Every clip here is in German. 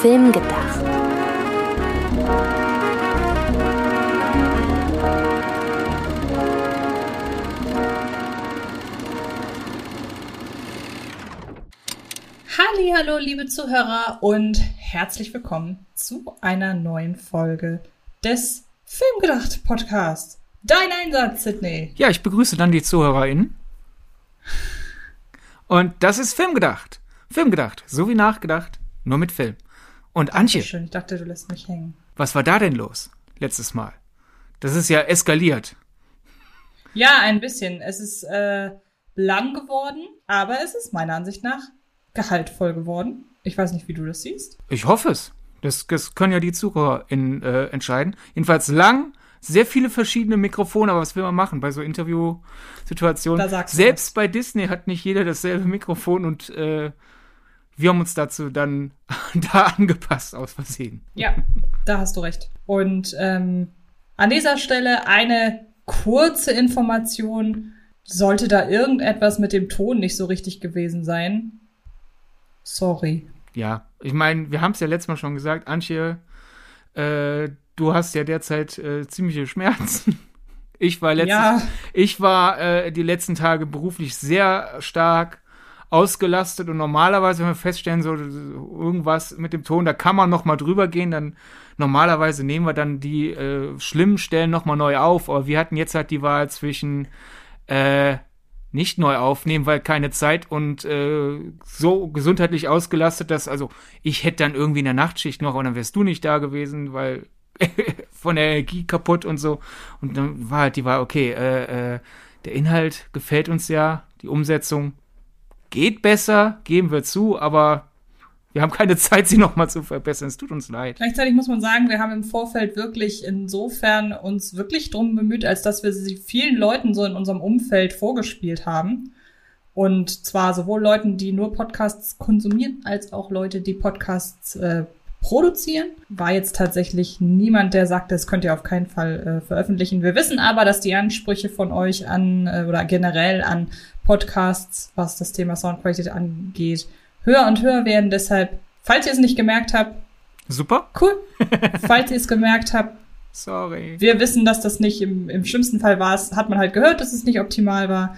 Film gedacht. Hallo, liebe Zuhörer und herzlich willkommen zu einer neuen Folge des Filmgedacht Podcasts. Dein Einsatz, Sydney. Ja, ich begrüße dann die ZuhörerInnen. Und das ist Filmgedacht. Filmgedacht, so wie nachgedacht, nur mit Film. Und Antje. Schön, ich dachte, du lässt mich hängen. Was war da denn los letztes Mal? Das ist ja eskaliert. Ja, ein bisschen. Es ist äh, lang geworden, aber es ist meiner Ansicht nach gehaltvoll geworden. Ich weiß nicht, wie du das siehst. Ich hoffe es. Das, das können ja die Zuhörer in, äh, entscheiden. Jedenfalls lang, sehr viele verschiedene Mikrofone, aber was will man machen bei so Interviewsituationen? Selbst bei Disney hat nicht jeder dasselbe Mikrofon und äh, wir haben uns dazu dann da angepasst aus Versehen. Ja, da hast du recht. Und ähm, an dieser Stelle eine kurze Information. Sollte da irgendetwas mit dem Ton nicht so richtig gewesen sein, sorry. Ja, ich meine, wir haben es ja letztes Mal schon gesagt, Antje, äh, du hast ja derzeit äh, ziemliche Schmerzen. Ich war letztes, ja. ich war äh, die letzten Tage beruflich sehr stark ausgelastet und normalerweise, wenn wir feststellen, so irgendwas mit dem Ton, da kann man noch mal drüber gehen, dann normalerweise nehmen wir dann die äh, schlimmen Stellen noch mal neu auf, aber wir hatten jetzt halt die Wahl zwischen äh, nicht neu aufnehmen, weil keine Zeit und äh, so gesundheitlich ausgelastet, dass, also ich hätte dann irgendwie in der Nachtschicht noch und dann wärst du nicht da gewesen, weil von der Energie kaputt und so. Und dann war halt die Wahl, okay, äh, äh, der Inhalt gefällt uns ja, die Umsetzung geht besser, geben wir zu, aber wir haben keine Zeit, sie nochmal zu verbessern. Es tut uns leid. Gleichzeitig muss man sagen, wir haben im Vorfeld wirklich insofern uns wirklich drum bemüht, als dass wir sie vielen Leuten so in unserem Umfeld vorgespielt haben. Und zwar sowohl Leuten, die nur Podcasts konsumieren, als auch Leute, die Podcasts äh, produzieren. War jetzt tatsächlich niemand, der sagt, das könnt ihr auf keinen Fall äh, veröffentlichen. Wir wissen aber, dass die Ansprüche von euch an äh, oder generell an Podcasts, was das Thema Soundqualität angeht, höher und höher werden. Deshalb, falls ihr es nicht gemerkt habt, super. Cool. falls ihr es gemerkt habt, sorry. Wir wissen, dass das nicht im, im schlimmsten Fall war. Es hat man halt gehört, dass es nicht optimal war.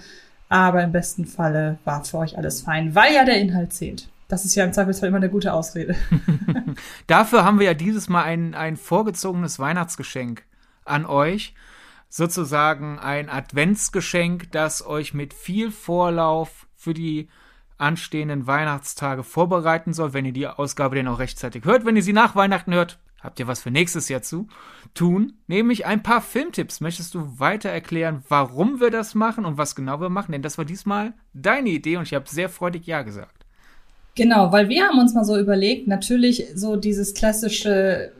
Aber im besten Falle war für euch alles fein, weil ja der Inhalt zählt. Das ist ja im Zweifelsfall immer eine gute Ausrede. Dafür haben wir ja dieses Mal ein, ein vorgezogenes Weihnachtsgeschenk an euch. Sozusagen ein Adventsgeschenk, das euch mit viel Vorlauf für die anstehenden Weihnachtstage vorbereiten soll, wenn ihr die Ausgabe denn auch rechtzeitig hört. Wenn ihr sie nach Weihnachten hört, habt ihr was für nächstes Jahr zu tun, nämlich ein paar Filmtipps. Möchtest du weiter erklären, warum wir das machen und was genau wir machen? Denn das war diesmal deine Idee und ich habe sehr freudig Ja gesagt. Genau, weil wir haben uns mal so überlegt, natürlich so dieses klassische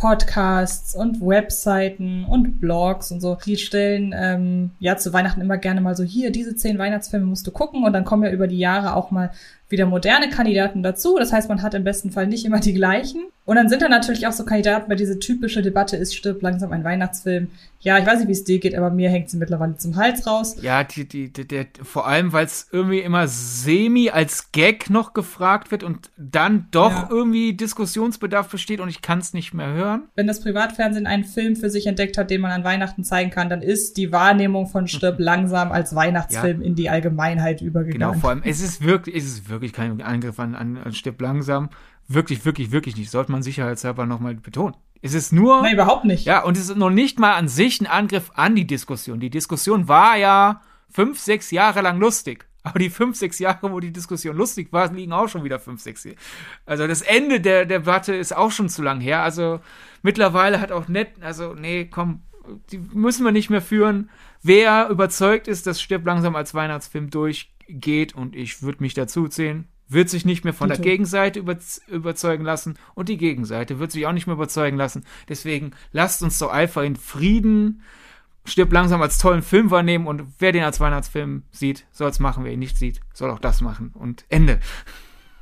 Podcasts und Webseiten und Blogs und so. Die stellen ähm, ja zu Weihnachten immer gerne mal so hier, diese zehn Weihnachtsfilme musst du gucken und dann kommen ja über die Jahre auch mal wieder moderne Kandidaten dazu. Das heißt, man hat im besten Fall nicht immer die gleichen. Und dann sind da natürlich auch so Kandidaten bei diese typische Debatte, ist stirbt langsam ein Weihnachtsfilm. Ja, ich weiß nicht, wie es dir geht, aber mir hängt sie mittlerweile zum Hals raus. Ja, die, die, die, der, vor allem, weil es irgendwie immer semi als Gag noch gefragt wird und dann doch ja. irgendwie Diskussionsbedarf besteht und ich kann es nicht mehr hören. Wenn das Privatfernsehen einen Film für sich entdeckt hat, den man an Weihnachten zeigen kann, dann ist die Wahrnehmung von Stirb langsam als Weihnachtsfilm ja. in die Allgemeinheit übergegangen. Genau, vor allem, es ist wirklich, es ist wirklich kein Angriff an, an, an Stirb langsam. Wirklich, wirklich, wirklich nicht. Sollte man sicherheitshalber nochmal betonen. Es ist nur. Nein, überhaupt nicht. Ja, und es ist noch nicht mal an sich ein Angriff an die Diskussion. Die Diskussion war ja fünf, sechs Jahre lang lustig. Aber die fünf, sechs Jahre, wo die Diskussion lustig war, liegen auch schon wieder fünf, sechs Jahre. Also das Ende der Debatte ist auch schon zu lang her. Also mittlerweile hat auch nett, also nee, komm, die müssen wir nicht mehr führen. Wer überzeugt ist, dass Stirb langsam als Weihnachtsfilm durchgeht und ich würde mich dazu zählen, wird sich nicht mehr von der Gegenseite über, überzeugen lassen und die Gegenseite wird sich auch nicht mehr überzeugen lassen. Deswegen lasst uns doch einfach in Frieden stirbt langsam als tollen Film wahrnehmen und wer den als Weihnachtsfilm sieht, soll es machen. Wer ihn nicht sieht, soll auch das machen. Und Ende.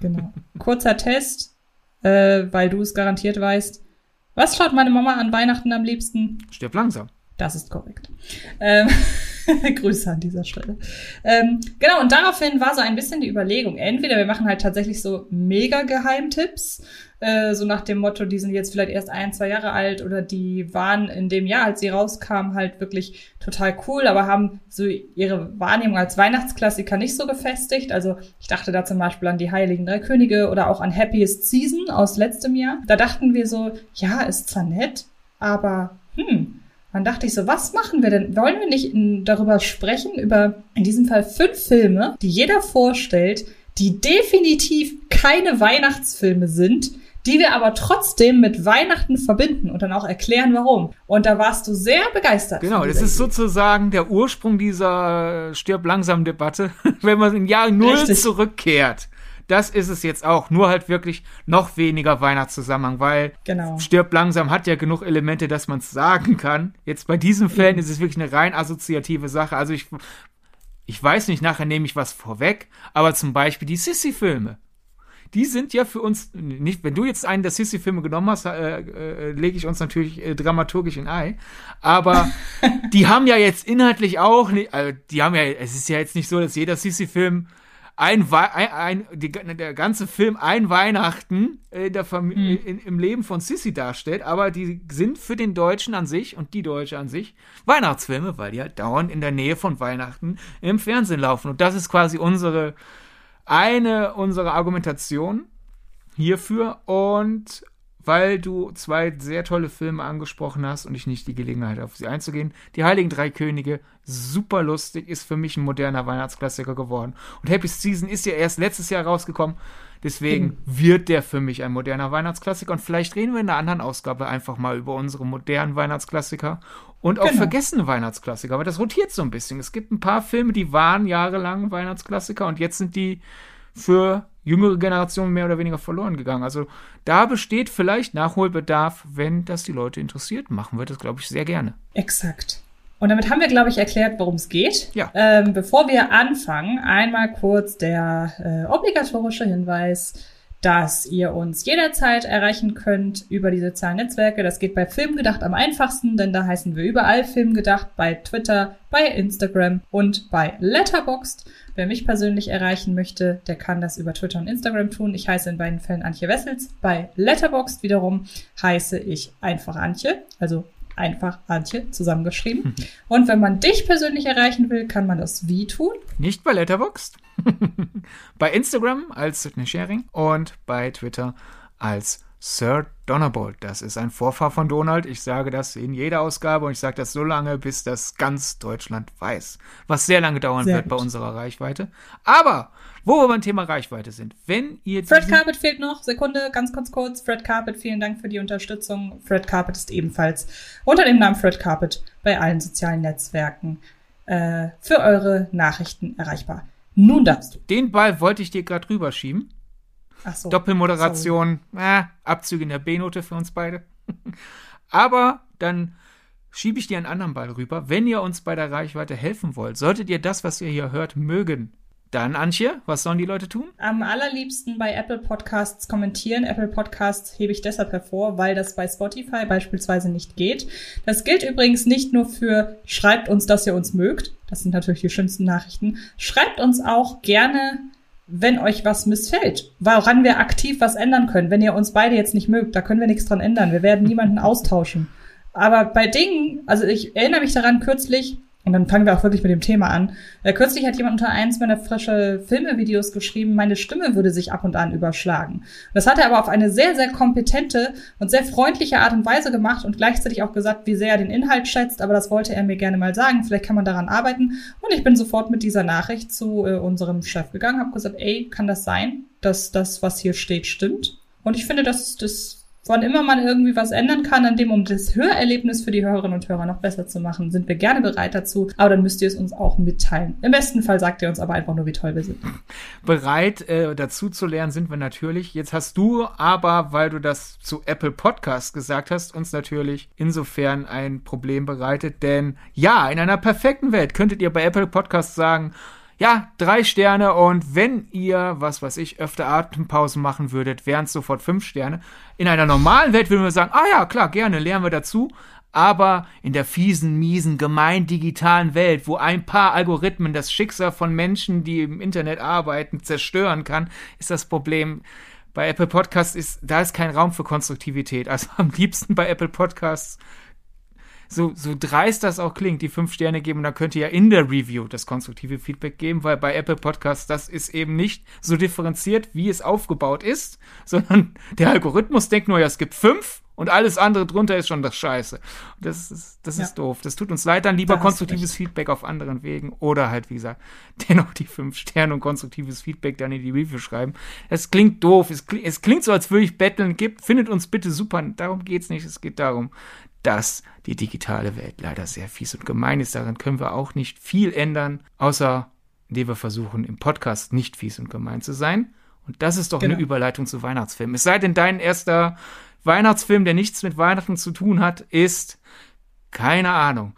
Genau. Kurzer Test, äh, weil du es garantiert weißt. Was schaut meine Mama an Weihnachten am liebsten? Stirbt langsam. Das ist korrekt. Ähm, Grüße an dieser Stelle. Ähm, genau, und daraufhin war so ein bisschen die Überlegung, entweder wir machen halt tatsächlich so mega Geheimtipps, äh, so nach dem Motto, die sind jetzt vielleicht erst ein, zwei Jahre alt oder die waren in dem Jahr, als sie rauskamen, halt wirklich total cool, aber haben so ihre Wahrnehmung als Weihnachtsklassiker nicht so gefestigt. Also ich dachte da zum Beispiel an die Heiligen Drei Könige oder auch an Happiest Season aus letztem Jahr. Da dachten wir so, ja, ist zwar nett, aber hm, dann dachte ich so, was machen wir denn? Wollen wir nicht in, darüber sprechen, über in diesem Fall fünf Filme, die jeder vorstellt, die definitiv keine Weihnachtsfilme sind, die wir aber trotzdem mit Weihnachten verbinden und dann auch erklären, warum. Und da warst du sehr begeistert. Genau, das ist sozusagen der Ursprung dieser Stirb langsam Debatte, wenn man in Jahr Null zurückkehrt das ist es jetzt auch. Nur halt wirklich noch weniger Weihnachtszusammenhang, weil genau. stirbt langsam hat ja genug Elemente, dass man es sagen kann. Jetzt bei diesen Fällen mhm. ist es wirklich eine rein assoziative Sache. Also ich, ich weiß nicht, nachher nehme ich was vorweg, aber zum Beispiel die Sissy-Filme die sind ja für uns nicht, wenn du jetzt einen der Sissy-Filme genommen hast, äh, äh, lege ich uns natürlich äh, dramaturgisch in Ei. Aber die haben ja jetzt inhaltlich auch nicht, also die haben ja, es ist ja jetzt nicht so, dass jeder Sissy-Film ein, ein, ein die, der ganze Film ein Weihnachten in der Familie, mhm. in, im Leben von Sissy darstellt, aber die sind für den Deutschen an sich und die Deutsche an sich Weihnachtsfilme, weil die halt dauernd in der Nähe von Weihnachten im Fernsehen laufen. Und das ist quasi unsere, eine unserer Argumentationen hierfür. Und weil du zwei sehr tolle Filme angesprochen hast und ich nicht die Gelegenheit auf sie einzugehen. Die Heiligen Drei Könige, super lustig, ist für mich ein moderner Weihnachtsklassiker geworden. Und Happy Season ist ja erst letztes Jahr rausgekommen. Deswegen mhm. wird der für mich ein moderner Weihnachtsklassiker. Und vielleicht reden wir in einer anderen Ausgabe einfach mal über unsere modernen Weihnachtsklassiker und auch genau. vergessene Weihnachtsklassiker. Aber das rotiert so ein bisschen. Es gibt ein paar Filme, die waren jahrelang Weihnachtsklassiker und jetzt sind die für jüngere Generationen mehr oder weniger verloren gegangen. Also da besteht vielleicht Nachholbedarf, wenn das die Leute interessiert. Machen wir das, glaube ich, sehr gerne. Exakt. Und damit haben wir, glaube ich, erklärt, worum es geht. Ja. Ähm, bevor wir anfangen, einmal kurz der äh, obligatorische Hinweis dass ihr uns jederzeit erreichen könnt über die sozialen Netzwerke. Das geht bei Filmgedacht am einfachsten, denn da heißen wir überall Filmgedacht, bei Twitter, bei Instagram und bei Letterboxd. Wer mich persönlich erreichen möchte, der kann das über Twitter und Instagram tun. Ich heiße in beiden Fällen Antje Wessels. Bei Letterboxd wiederum heiße ich einfach Antje, also einfach Antje zusammengeschrieben. Und wenn man dich persönlich erreichen will, kann man das wie tun? Nicht bei Letterboxd. bei Instagram als Sydney Sharing und bei Twitter als Sir Donnerbolt. Das ist ein Vorfahr von Donald. Ich sage das in jeder Ausgabe und ich sage das so lange, bis das ganz Deutschland weiß. Was sehr lange dauern sehr wird gut. bei unserer Reichweite. Aber wo wir beim Thema Reichweite sind, wenn ihr. Fred Carpet fehlt noch. Sekunde, ganz kurz kurz. Fred Carpet, vielen Dank für die Unterstützung. Fred Carpet ist ebenfalls unter dem Namen Fred Carpet bei allen sozialen Netzwerken äh, für eure Nachrichten erreichbar. Nun darfst du. Den Ball wollte ich dir gerade rüberschieben. Ach so. Doppelmoderation, äh, Abzüge in der B-Note für uns beide. Aber dann schiebe ich dir einen anderen Ball rüber. Wenn ihr uns bei der Reichweite helfen wollt, solltet ihr das, was ihr hier hört, mögen, dann, Antje, was sollen die Leute tun? Am allerliebsten bei Apple Podcasts kommentieren. Apple Podcasts hebe ich deshalb hervor, weil das bei Spotify beispielsweise nicht geht. Das gilt übrigens nicht nur für schreibt uns, dass ihr uns mögt. Das sind natürlich die schönsten Nachrichten. Schreibt uns auch gerne, wenn euch was missfällt, woran wir aktiv was ändern können. Wenn ihr uns beide jetzt nicht mögt, da können wir nichts dran ändern. Wir werden niemanden austauschen. Aber bei Dingen, also ich erinnere mich daran kürzlich, und dann fangen wir auch wirklich mit dem Thema an. Äh, kürzlich hat jemand unter eins meiner frische Filmevideos geschrieben, meine Stimme würde sich ab und an überschlagen. Das hat er aber auf eine sehr, sehr kompetente und sehr freundliche Art und Weise gemacht und gleichzeitig auch gesagt, wie sehr er den Inhalt schätzt, aber das wollte er mir gerne mal sagen. Vielleicht kann man daran arbeiten. Und ich bin sofort mit dieser Nachricht zu äh, unserem Chef gegangen, habe gesagt, ey, kann das sein, dass das, was hier steht, stimmt? Und ich finde, das, das wann immer man irgendwie was ändern kann an dem, um das Hörerlebnis für die Hörerinnen und Hörer noch besser zu machen, sind wir gerne bereit dazu. Aber dann müsst ihr es uns auch mitteilen. Im besten Fall sagt ihr uns aber einfach nur, wie toll wir sind. Bereit äh, dazu zu lernen sind wir natürlich. Jetzt hast du aber, weil du das zu Apple Podcast gesagt hast, uns natürlich insofern ein Problem bereitet. Denn ja, in einer perfekten Welt könntet ihr bei Apple Podcast sagen, ja, drei Sterne und wenn ihr, was weiß ich, öfter Atempausen machen würdet, wären es sofort fünf Sterne. In einer normalen Welt würden wir sagen, ah ja, klar, gerne, lernen wir dazu. Aber in der fiesen, miesen, gemein digitalen Welt, wo ein paar Algorithmen das Schicksal von Menschen, die im Internet arbeiten, zerstören kann, ist das Problem, bei Apple Podcasts ist, da ist kein Raum für Konstruktivität. Also am liebsten bei Apple Podcasts so, so dreist das auch klingt, die fünf Sterne geben, dann könnt ihr ja in der Review das konstruktive Feedback geben, weil bei Apple Podcasts das ist eben nicht so differenziert, wie es aufgebaut ist, sondern der Algorithmus denkt nur, ja, es gibt fünf und alles andere drunter ist schon das Scheiße. Das ist, das ja. ist doof. Das tut uns leid, dann lieber konstruktives Feedback auf anderen Wegen oder halt, wie gesagt, dennoch die fünf Sterne und konstruktives Feedback dann in die Review schreiben. Es klingt doof, es, klingt, es klingt so, als würde ich betteln. Gibt, findet uns bitte super. Darum geht's nicht. Es geht darum, dass die digitale Welt leider sehr fies und gemein ist. Daran können wir auch nicht viel ändern, außer indem wir versuchen, im Podcast nicht fies und gemein zu sein. Und das ist doch genau. eine Überleitung zu Weihnachtsfilmen. Es sei denn, dein erster Weihnachtsfilm, der nichts mit Weihnachten zu tun hat, ist, keine Ahnung,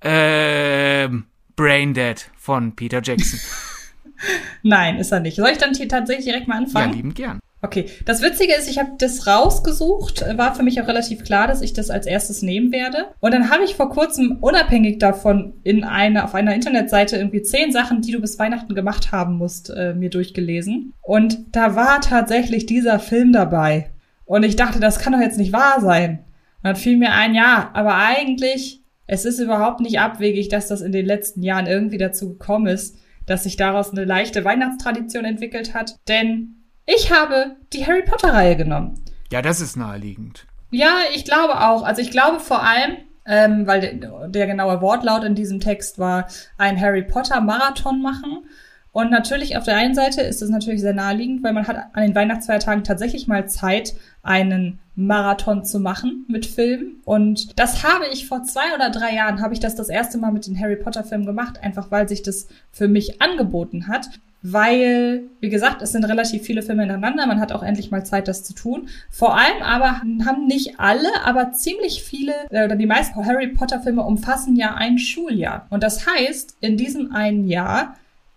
ähm, Brain Dead von Peter Jackson. Nein, ist er nicht. Soll ich dann hier tatsächlich direkt mal anfangen? Ja, liebend gern. Okay, das Witzige ist, ich habe das rausgesucht, war für mich auch relativ klar, dass ich das als erstes nehmen werde. Und dann habe ich vor kurzem unabhängig davon in eine auf einer Internetseite irgendwie zehn Sachen, die du bis Weihnachten gemacht haben musst, äh, mir durchgelesen. Und da war tatsächlich dieser Film dabei. Und ich dachte, das kann doch jetzt nicht wahr sein. Und dann fiel mir ein, ja, aber eigentlich, es ist überhaupt nicht abwegig, dass das in den letzten Jahren irgendwie dazu gekommen ist, dass sich daraus eine leichte Weihnachtstradition entwickelt hat. Denn ich habe die Harry Potter-Reihe genommen. Ja, das ist naheliegend. Ja, ich glaube auch. Also ich glaube vor allem, ähm, weil der, der genaue Wortlaut in diesem Text war, ein Harry Potter-Marathon machen. Und natürlich auf der einen Seite ist es natürlich sehr naheliegend, weil man hat an den Weihnachtsfeiertagen tatsächlich mal Zeit, einen Marathon zu machen mit Filmen. Und das habe ich vor zwei oder drei Jahren, habe ich das das erste Mal mit den Harry Potter Filmen gemacht, einfach weil sich das für mich angeboten hat weil, wie gesagt, es sind relativ viele Filme ineinander. Man hat auch endlich mal Zeit, das zu tun. Vor allem aber haben nicht alle, aber ziemlich viele äh, oder die meisten Harry Potter Filme umfassen ja ein Schuljahr. Und das heißt, in diesem einen Jahr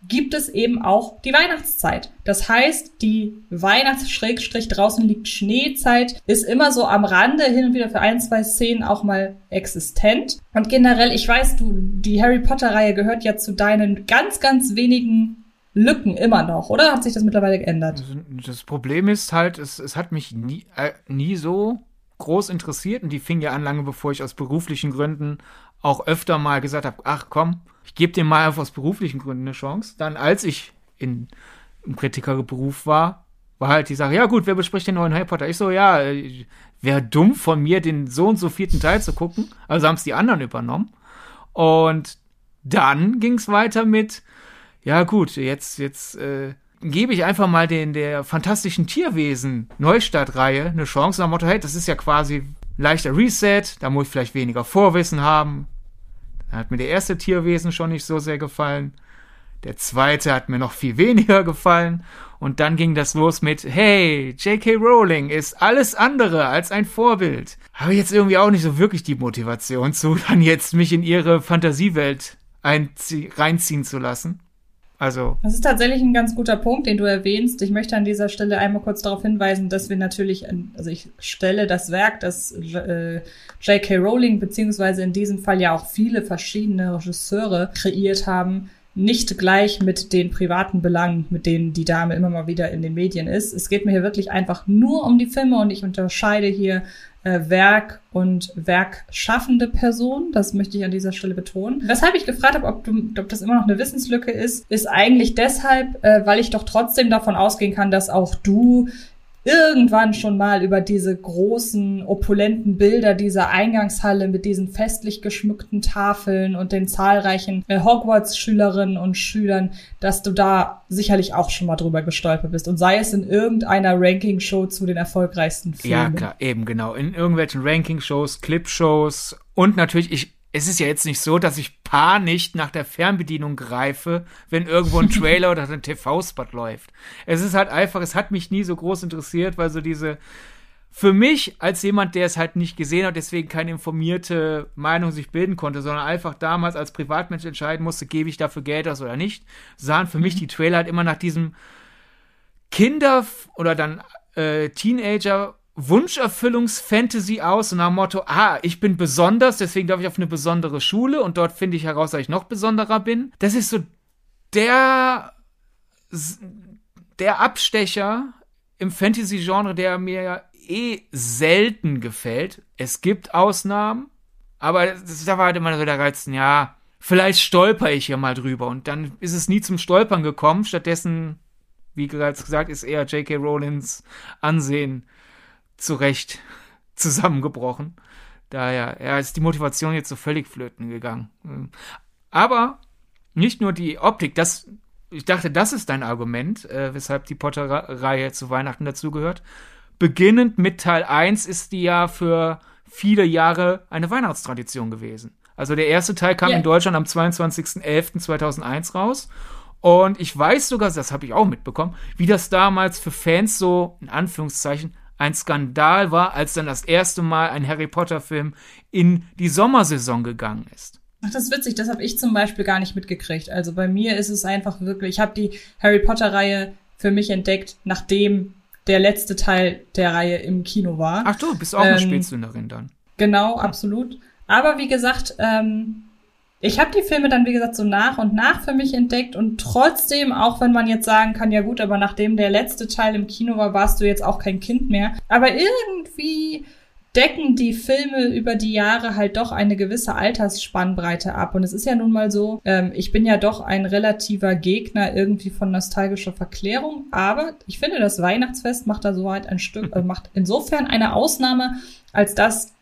gibt es eben auch die Weihnachtszeit. Das heißt, die Weihnachts-Schrägstrich draußen liegt Schneezeit ist immer so am Rande hin und wieder für ein, zwei Szenen auch mal existent. Und generell, ich weiß, du, die Harry Potter Reihe gehört ja zu deinen ganz, ganz wenigen Lücken immer noch, oder hat sich das mittlerweile geändert? Also, das Problem ist halt, es, es hat mich nie, äh, nie so groß interessiert und die fing ja an lange bevor ich aus beruflichen Gründen auch öfter mal gesagt habe, ach komm, ich gebe dem mal einfach aus beruflichen Gründen eine Chance. Dann, als ich in, im Kritikerberuf war, war halt die Sache, ja gut, wer bespricht den neuen Harry Potter? Ich so, ja, äh, wäre dumm von mir, den so und so vierten Teil zu gucken. Also haben es die anderen übernommen. Und dann ging es weiter mit, ja gut, jetzt, jetzt äh, gebe ich einfach mal den der fantastischen Tierwesen Neustartreihe eine Chance nach Motto, hey, das ist ja quasi leichter Reset, da muss ich vielleicht weniger Vorwissen haben. Da hat mir der erste Tierwesen schon nicht so sehr gefallen. Der zweite hat mir noch viel weniger gefallen. Und dann ging das los mit, hey, J.K. Rowling ist alles andere als ein Vorbild. Habe jetzt irgendwie auch nicht so wirklich die Motivation zu, dann jetzt mich in ihre Fantasiewelt reinziehen zu lassen. Also. Das ist tatsächlich ein ganz guter Punkt, den du erwähnst. Ich möchte an dieser Stelle einmal kurz darauf hinweisen, dass wir natürlich, also ich stelle das Werk, das äh, J.K. Rowling beziehungsweise in diesem Fall ja auch viele verschiedene Regisseure kreiert haben, nicht gleich mit den privaten Belangen, mit denen die Dame immer mal wieder in den Medien ist. Es geht mir hier wirklich einfach nur um die Filme und ich unterscheide hier äh, Werk und werkschaffende Person. Das möchte ich an dieser Stelle betonen. Weshalb ich gefragt habe, ob, du, ob das immer noch eine Wissenslücke ist, ist eigentlich deshalb, äh, weil ich doch trotzdem davon ausgehen kann, dass auch du irgendwann schon mal über diese großen, opulenten Bilder dieser Eingangshalle mit diesen festlich geschmückten Tafeln und den zahlreichen äh, Hogwarts-Schülerinnen und Schülern, dass du da sicherlich auch schon mal drüber gestolpert bist. Und sei es in irgendeiner Ranking-Show zu den erfolgreichsten Filmen. Ja, klar, eben genau. In irgendwelchen Ranking-Shows, Clip-Shows und natürlich, ich es ist ja jetzt nicht so, dass ich panisch nach der Fernbedienung greife, wenn irgendwo ein Trailer oder ein TV-Spot läuft. Es ist halt einfach, es hat mich nie so groß interessiert, weil so diese, für mich als jemand, der es halt nicht gesehen hat, deswegen keine informierte Meinung sich bilden konnte, sondern einfach damals als Privatmensch entscheiden musste, gebe ich dafür Geld aus oder nicht, sahen für mich mhm. die Trailer halt immer nach diesem Kinder- oder dann äh, Teenager Wunscherfüllungs-Fantasy aus und nach dem Motto, ah, ich bin besonders, deswegen darf ich auf eine besondere Schule und dort finde ich heraus, dass ich noch besonderer bin. Das ist so der, der Abstecher im Fantasy-Genre, der mir eh selten gefällt. Es gibt Ausnahmen, aber da war halt immer so der Reiz, ja, vielleicht stolper ich hier mal drüber und dann ist es nie zum Stolpern gekommen. Stattdessen, wie bereits gesagt, ist eher J.K. Rowlings Ansehen zu Recht zusammengebrochen. Daher ja, ist die Motivation jetzt so völlig flöten gegangen. Aber nicht nur die Optik, das, ich dachte, das ist dein Argument, äh, weshalb die Potter-Reihe zu Weihnachten dazugehört. Beginnend mit Teil 1 ist die ja für viele Jahre eine Weihnachtstradition gewesen. Also der erste Teil kam yeah. in Deutschland am 22.11.2001 raus. Und ich weiß sogar, das habe ich auch mitbekommen, wie das damals für Fans so, in Anführungszeichen, ein Skandal war, als dann das erste Mal ein Harry Potter-Film in die Sommersaison gegangen ist. Ach, das ist witzig, das habe ich zum Beispiel gar nicht mitgekriegt. Also bei mir ist es einfach wirklich, ich habe die Harry Potter-Reihe für mich entdeckt, nachdem der letzte Teil der Reihe im Kino war. Ach du, bist auch ähm, eine Spätzünderin dann. Genau, absolut. Aber wie gesagt, ähm, ich habe die Filme dann, wie gesagt, so nach und nach für mich entdeckt und trotzdem, auch wenn man jetzt sagen kann, ja gut, aber nachdem der letzte Teil im Kino war, warst du jetzt auch kein Kind mehr. Aber irgendwie decken die Filme über die Jahre halt doch eine gewisse Altersspannbreite ab. Und es ist ja nun mal so, ähm, ich bin ja doch ein relativer Gegner irgendwie von nostalgischer Verklärung, aber ich finde, das Weihnachtsfest macht da soweit ein Stück, äh, macht insofern eine Ausnahme, als dass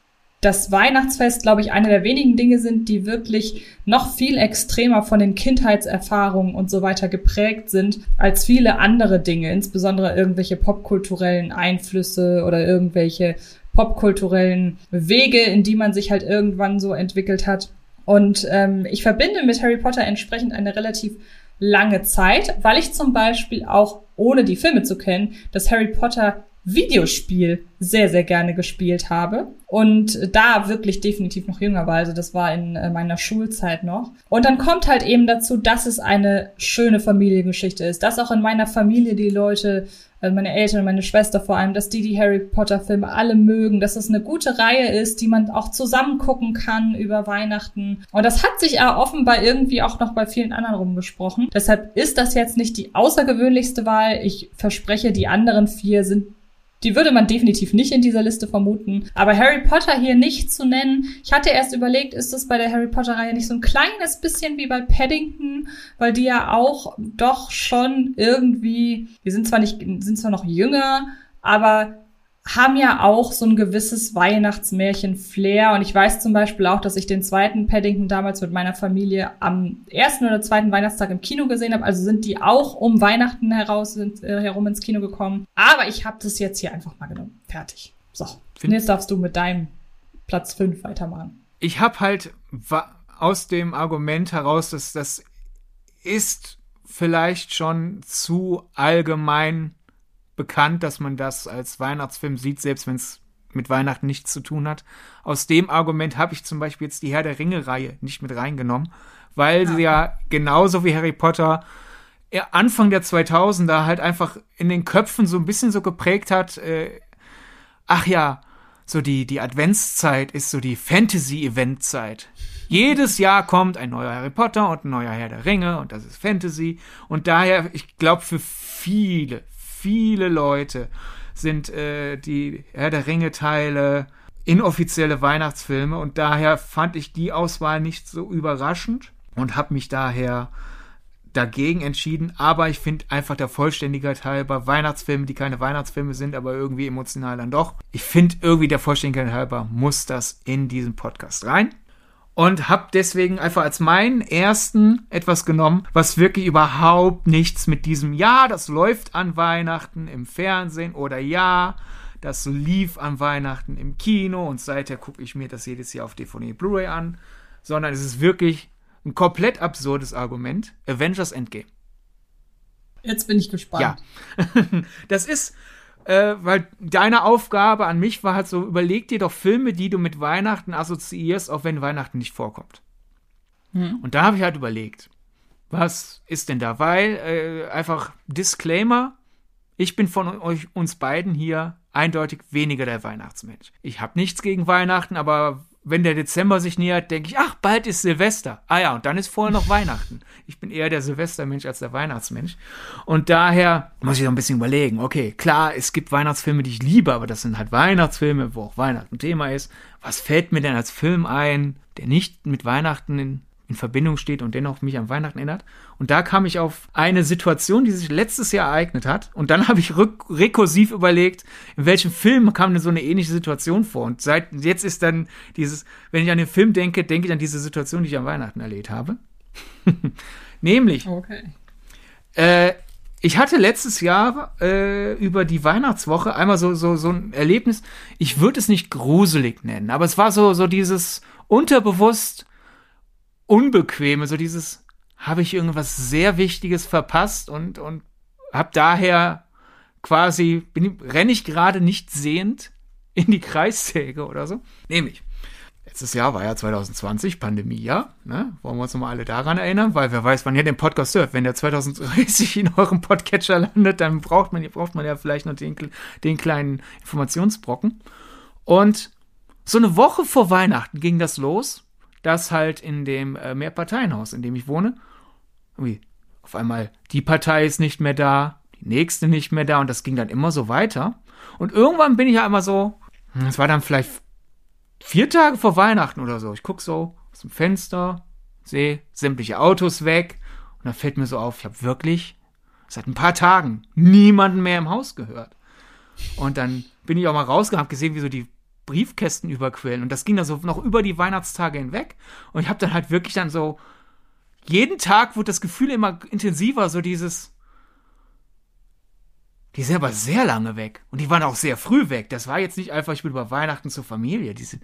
das Weihnachtsfest, glaube ich, eine der wenigen Dinge sind, die wirklich noch viel extremer von den Kindheitserfahrungen und so weiter geprägt sind als viele andere Dinge, insbesondere irgendwelche popkulturellen Einflüsse oder irgendwelche popkulturellen Wege, in die man sich halt irgendwann so entwickelt hat. Und ähm, ich verbinde mit Harry Potter entsprechend eine relativ lange Zeit, weil ich zum Beispiel auch, ohne die Filme zu kennen, das Harry Potter Videospiel sehr, sehr gerne gespielt habe und da wirklich definitiv noch jünger war. Also das war in äh, meiner Schulzeit noch. Und dann kommt halt eben dazu, dass es eine schöne Familiengeschichte ist, dass auch in meiner Familie die Leute also meine Eltern meine Schwester vor allem, dass die die Harry Potter Filme alle mögen, dass es eine gute Reihe ist, die man auch zusammen gucken kann über Weihnachten. Und das hat sich ja offenbar irgendwie auch noch bei vielen anderen rumgesprochen. Deshalb ist das jetzt nicht die außergewöhnlichste Wahl. Ich verspreche, die anderen vier sind die würde man definitiv nicht in dieser Liste vermuten. Aber Harry Potter hier nicht zu nennen. Ich hatte erst überlegt, ist das bei der Harry Potter-Reihe nicht so ein kleines bisschen wie bei Paddington, weil die ja auch doch schon irgendwie, die sind zwar nicht, sind zwar noch jünger, aber haben ja auch so ein gewisses Weihnachtsmärchen-Flair. Und ich weiß zum Beispiel auch, dass ich den zweiten Paddington damals mit meiner Familie am ersten oder zweiten Weihnachtstag im Kino gesehen habe. Also sind die auch um Weihnachten heraus sind, äh, herum ins Kino gekommen. Aber ich habe das jetzt hier einfach mal genommen. Fertig. So. Find jetzt darfst du mit deinem Platz 5 weitermachen. Ich habe halt aus dem Argument heraus, dass das ist vielleicht schon zu allgemein bekannt, dass man das als Weihnachtsfilm sieht, selbst wenn es mit Weihnachten nichts zu tun hat. Aus dem Argument habe ich zum Beispiel jetzt die Herr der Ringe-Reihe nicht mit reingenommen, weil sie ja genauso wie Harry Potter Anfang der 2000er halt einfach in den Köpfen so ein bisschen so geprägt hat, äh, ach ja, so die, die Adventszeit ist so die Fantasy-Event-Zeit. Jedes Jahr kommt ein neuer Harry Potter und ein neuer Herr der Ringe und das ist Fantasy. Und daher, ich glaube, für viele, viele Leute sind äh, die Herr der Ringe-Teile inoffizielle Weihnachtsfilme und daher fand ich die Auswahl nicht so überraschend und habe mich daher dagegen entschieden, aber ich finde einfach der Vollständigkeit halber Weihnachtsfilme, die keine Weihnachtsfilme sind, aber irgendwie emotional dann doch. Ich finde irgendwie der Vollständigkeit halber muss das in diesen Podcast rein und habe deswegen einfach als meinen ersten etwas genommen, was wirklich überhaupt nichts mit diesem Ja, das läuft an Weihnachten im Fernsehen oder Ja, das lief an Weihnachten im Kino und seither gucke ich mir das jedes Jahr auf DVD Blu-ray an, sondern es ist wirklich ein komplett absurdes Argument. Avengers Endgame. Jetzt bin ich gespannt. Ja. das ist äh, weil deine Aufgabe an mich war halt so, überleg dir doch Filme, die du mit Weihnachten assoziierst, auch wenn Weihnachten nicht vorkommt. Hm. Und da habe ich halt überlegt, was ist denn da? Weil, äh, einfach Disclaimer, ich bin von euch, uns beiden hier eindeutig weniger der Weihnachtsmensch. Ich habe nichts gegen Weihnachten, aber wenn der Dezember sich nähert, denke ich, ach, bald ist Silvester. Ah ja, und dann ist vorher noch Weihnachten. Ich bin eher der Silvestermensch als der Weihnachtsmensch. Und daher muss ich noch ein bisschen überlegen. Okay, klar, es gibt Weihnachtsfilme, die ich liebe, aber das sind halt Weihnachtsfilme, wo auch Weihnachten Thema ist. Was fällt mir denn als Film ein, der nicht mit Weihnachten in in Verbindung steht und dennoch mich an Weihnachten erinnert. Und da kam ich auf eine Situation, die sich letztes Jahr ereignet hat. Und dann habe ich rekursiv überlegt, in welchem Film kam denn so eine ähnliche Situation vor. Und seit jetzt ist dann dieses, wenn ich an den Film denke, denke ich an diese Situation, die ich an Weihnachten erlebt habe. Nämlich, okay. äh, ich hatte letztes Jahr äh, über die Weihnachtswoche einmal so, so, so ein Erlebnis, ich würde es nicht gruselig nennen, aber es war so, so dieses unterbewusst, Unbequeme, so dieses, habe ich irgendwas sehr Wichtiges verpasst und, und habe daher quasi, bin, renne ich gerade nicht sehend in die Kreissäge oder so. Nämlich, letztes Jahr war ja 2020, Pandemiejahr, ne? Wollen wir uns nochmal alle daran erinnern, weil wer weiß, wann ihr den Podcast hört. Wenn der 2030 in eurem Podcatcher landet, dann braucht man, braucht man ja vielleicht noch den, den kleinen Informationsbrocken. Und so eine Woche vor Weihnachten ging das los dass halt in dem äh, Mehrparteienhaus, in dem ich wohne, ui, auf einmal die Partei ist nicht mehr da, die nächste nicht mehr da und das ging dann immer so weiter. Und irgendwann bin ich ja immer so, hm, es war dann vielleicht vier Tage vor Weihnachten oder so. Ich gucke so aus dem Fenster, sehe sämtliche Autos weg und dann fällt mir so auf, ich habe wirklich seit ein paar Tagen niemanden mehr im Haus gehört. Und dann bin ich auch mal rausgegangen, habe gesehen, wie so die Briefkästen überquellen. Und das ging dann so noch über die Weihnachtstage hinweg. Und ich habe dann halt wirklich dann so, jeden Tag wurde das Gefühl immer intensiver, so dieses, die sind aber sehr lange weg. Und die waren auch sehr früh weg. Das war jetzt nicht einfach, ich bin über Weihnachten zur Familie. Die sind,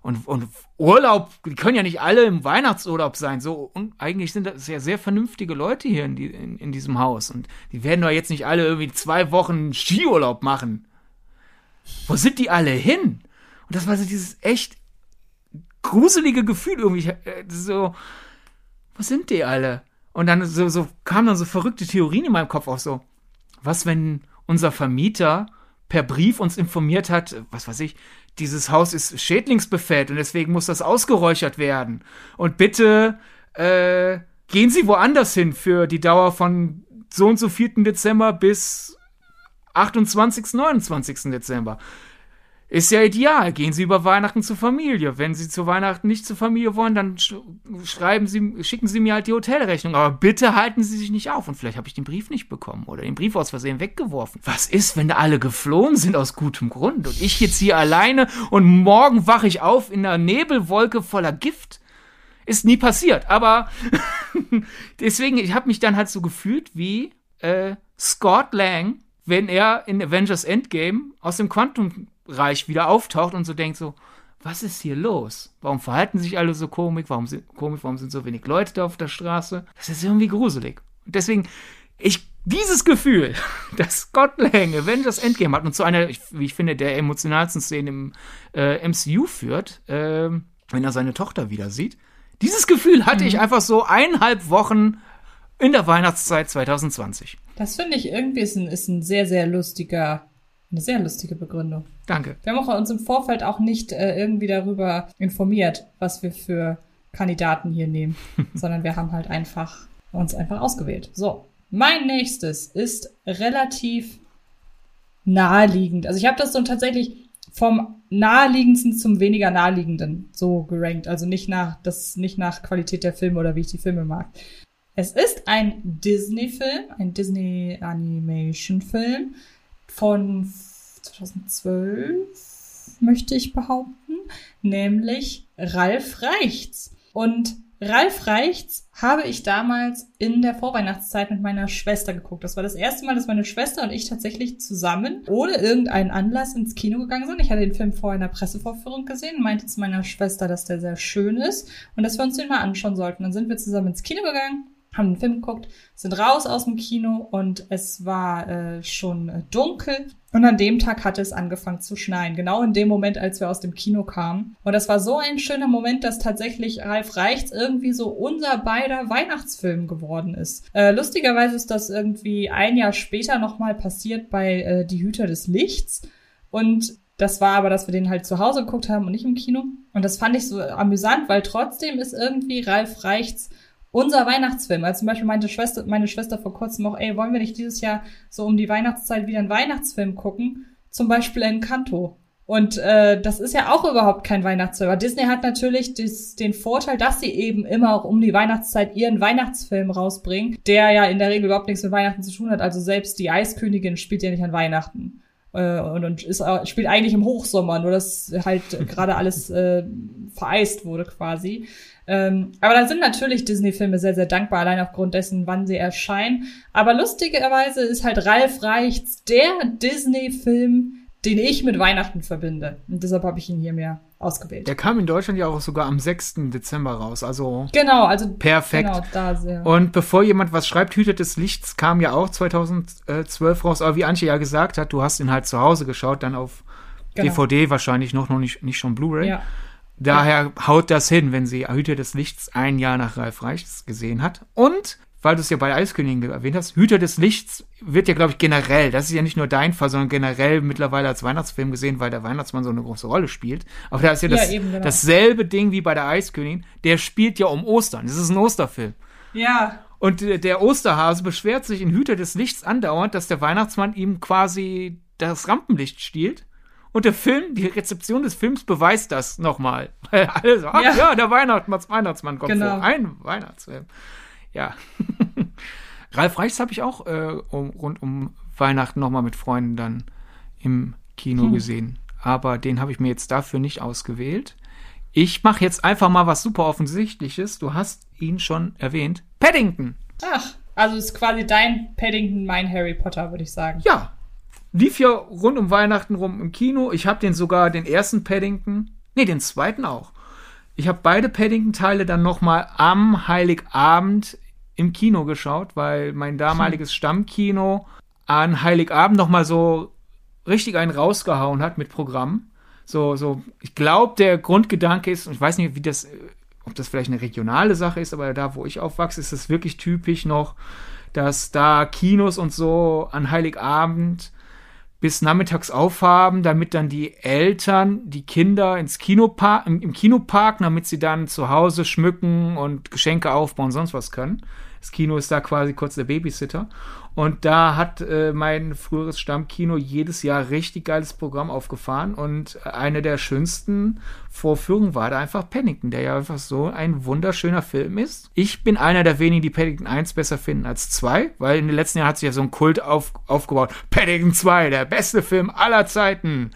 und, und Urlaub, die können ja nicht alle im Weihnachtsurlaub sein. So, und eigentlich sind das ja sehr vernünftige Leute hier in, die, in, in diesem Haus. Und die werden doch jetzt nicht alle irgendwie zwei Wochen Skiurlaub machen. Wo sind die alle hin? Und das war so dieses echt gruselige Gefühl irgendwie. Äh, so, wo sind die alle? Und dann so, so kamen dann so verrückte Theorien in meinem Kopf auch so. Was, wenn unser Vermieter per Brief uns informiert hat, was weiß ich, dieses Haus ist schädlingsbefällt und deswegen muss das ausgeräuchert werden. Und bitte äh, gehen Sie woanders hin für die Dauer von so und so 4. Dezember bis 28., 29. Dezember. Ist ja ideal. Gehen Sie über Weihnachten zur Familie. Wenn Sie zu Weihnachten nicht zur Familie wollen, dann schreiben Sie, schicken Sie mir halt die Hotelrechnung. Aber bitte halten Sie sich nicht auf. Und vielleicht habe ich den Brief nicht bekommen oder den Brief aus Versehen weggeworfen. Was ist, wenn da alle geflohen sind aus gutem Grund und ich jetzt hier alleine und morgen wache ich auf in einer Nebelwolke voller Gift? Ist nie passiert. Aber deswegen, ich habe mich dann halt so gefühlt wie äh, Scott Lang wenn er in Avengers Endgame aus dem Quantumreich wieder auftaucht und so denkt so, was ist hier los? Warum verhalten sich alle so komisch? Warum sind, komisch? Warum sind so wenig Leute da auf der Straße? Das ist irgendwie gruselig. Und deswegen, ich, dieses Gefühl, dass Scott Lang Avengers Endgame hat und zu einer, wie ich finde, der emotionalsten Szene im äh, MCU führt, äh, wenn er seine Tochter wieder sieht. Dieses Gefühl hatte mhm. ich einfach so eineinhalb Wochen in der Weihnachtszeit 2020. Das finde ich irgendwie ist ein, ist ein sehr, sehr lustiger, eine sehr lustige Begründung. Danke. Wir haben uns im Vorfeld auch nicht äh, irgendwie darüber informiert, was wir für Kandidaten hier nehmen, sondern wir haben halt einfach uns einfach ausgewählt. So, mein nächstes ist relativ naheliegend. Also ich habe das so tatsächlich vom naheliegendsten zum weniger naheliegenden so gerankt. Also nicht nach das nicht nach Qualität der Filme oder wie ich die Filme mag. Es ist ein Disney-Film, ein Disney-Animation-Film von 2012, möchte ich behaupten, nämlich Ralf Reichts. Und Ralf Reichts habe ich damals in der Vorweihnachtszeit mit meiner Schwester geguckt. Das war das erste Mal, dass meine Schwester und ich tatsächlich zusammen ohne irgendeinen Anlass ins Kino gegangen sind. Ich hatte den Film vorher in der Pressevorführung gesehen, meinte zu meiner Schwester, dass der sehr schön ist und dass wir uns den mal anschauen sollten. Dann sind wir zusammen ins Kino gegangen haben den Film geguckt, sind raus aus dem Kino und es war äh, schon dunkel. Und an dem Tag hatte es angefangen zu schneien. Genau in dem Moment, als wir aus dem Kino kamen. Und das war so ein schöner Moment, dass tatsächlich Ralf Reichts irgendwie so unser beider Weihnachtsfilm geworden ist. Äh, lustigerweise ist das irgendwie ein Jahr später nochmal passiert bei äh, Die Hüter des Lichts Und das war aber, dass wir den halt zu Hause geguckt haben und nicht im Kino. Und das fand ich so amüsant, weil trotzdem ist irgendwie Ralf Reichts unser Weihnachtsfilm. Also zum Beispiel meinte Schwester, meine Schwester vor kurzem auch, ey, wollen wir nicht dieses Jahr so um die Weihnachtszeit wieder einen Weihnachtsfilm gucken? Zum Beispiel Encanto. Und äh, das ist ja auch überhaupt kein Weihnachtsfilm. Aber Disney hat natürlich des, den Vorteil, dass sie eben immer auch um die Weihnachtszeit ihren Weihnachtsfilm rausbringen, der ja in der Regel überhaupt nichts mit Weihnachten zu tun hat. Also selbst die Eiskönigin spielt ja nicht an Weihnachten. Äh, und, und ist, spielt eigentlich im Hochsommer, nur dass halt gerade alles äh, vereist wurde quasi. Ähm, aber da sind natürlich Disney-Filme sehr, sehr dankbar, allein aufgrund dessen, wann sie erscheinen. Aber lustigerweise ist halt Ralf Reichts der Disney-Film, den ich mit Weihnachten verbinde. Und deshalb habe ich ihn hier mehr ausgewählt. Der kam in Deutschland ja auch sogar am 6. Dezember raus. Also genau, also perfekt. Genau, da sehr. Und bevor jemand was schreibt, Hüter des Lichts kam ja auch 2012 raus. Aber wie Antje ja gesagt hat, du hast ihn halt zu Hause geschaut, dann auf genau. DVD wahrscheinlich noch, noch nicht, nicht schon Blu-ray. Ja. Daher ja. haut das hin, wenn sie Hüter des Lichts ein Jahr nach Ralf Reichs gesehen hat. Und weil du es ja bei Eiskönigin erwähnt hast, Hüter des Lichts wird ja, glaube ich, generell, das ist ja nicht nur dein Fall, sondern generell mittlerweile als Weihnachtsfilm gesehen, weil der Weihnachtsmann so eine große Rolle spielt. Aber da ist ja, das, eben, genau. dasselbe Ding wie bei der Eiskönigin, der spielt ja um Ostern. Das ist ein Osterfilm. Ja. Und der Osterhase beschwert sich in Hüter des Lichts andauernd, dass der Weihnachtsmann ihm quasi das Rampenlicht stiehlt. Und der Film, die Rezeption des Films beweist das nochmal. Alle so, ach ja, ja der Weihnachtsmann, Weihnachtsmann kommt genau. vor. Ein Weihnachtsfilm ja. Ralf Reichs habe ich auch äh, um, rund um Weihnachten nochmal mit Freunden dann im Kino hm. gesehen. Aber den habe ich mir jetzt dafür nicht ausgewählt. Ich mache jetzt einfach mal was super Offensichtliches. Du hast ihn schon erwähnt. Paddington. Ach, also ist quasi dein Paddington, mein Harry Potter, würde ich sagen. Ja. Lief ja rund um Weihnachten rum im Kino. Ich habe den sogar, den ersten Paddington, nee, den zweiten auch. Ich habe beide Paddington-Teile dann nochmal am Heiligabend im Kino geschaut, weil mein damaliges Stammkino an Heiligabend nochmal so richtig einen rausgehauen hat mit Programm. So, so, ich glaube, der Grundgedanke ist, und ich weiß nicht, wie das, ob das vielleicht eine regionale Sache ist, aber da, wo ich aufwachse, ist es wirklich typisch noch, dass da Kinos und so an Heiligabend bis nachmittags aufhaben, damit dann die Eltern die Kinder ins Kinopark, im, im Kinopark, damit sie dann zu Hause schmücken und Geschenke aufbauen sonst was können. Das Kino ist da quasi kurz der Babysitter. Und da hat äh, mein früheres Stammkino jedes Jahr richtig geiles Programm aufgefahren. Und eine der schönsten Vorführungen war da einfach Paddington, der ja einfach so ein wunderschöner Film ist. Ich bin einer der wenigen, die Paddington 1 besser finden als 2, weil in den letzten Jahren hat sich ja so ein Kult auf, aufgebaut. Paddington 2, der beste Film aller Zeiten.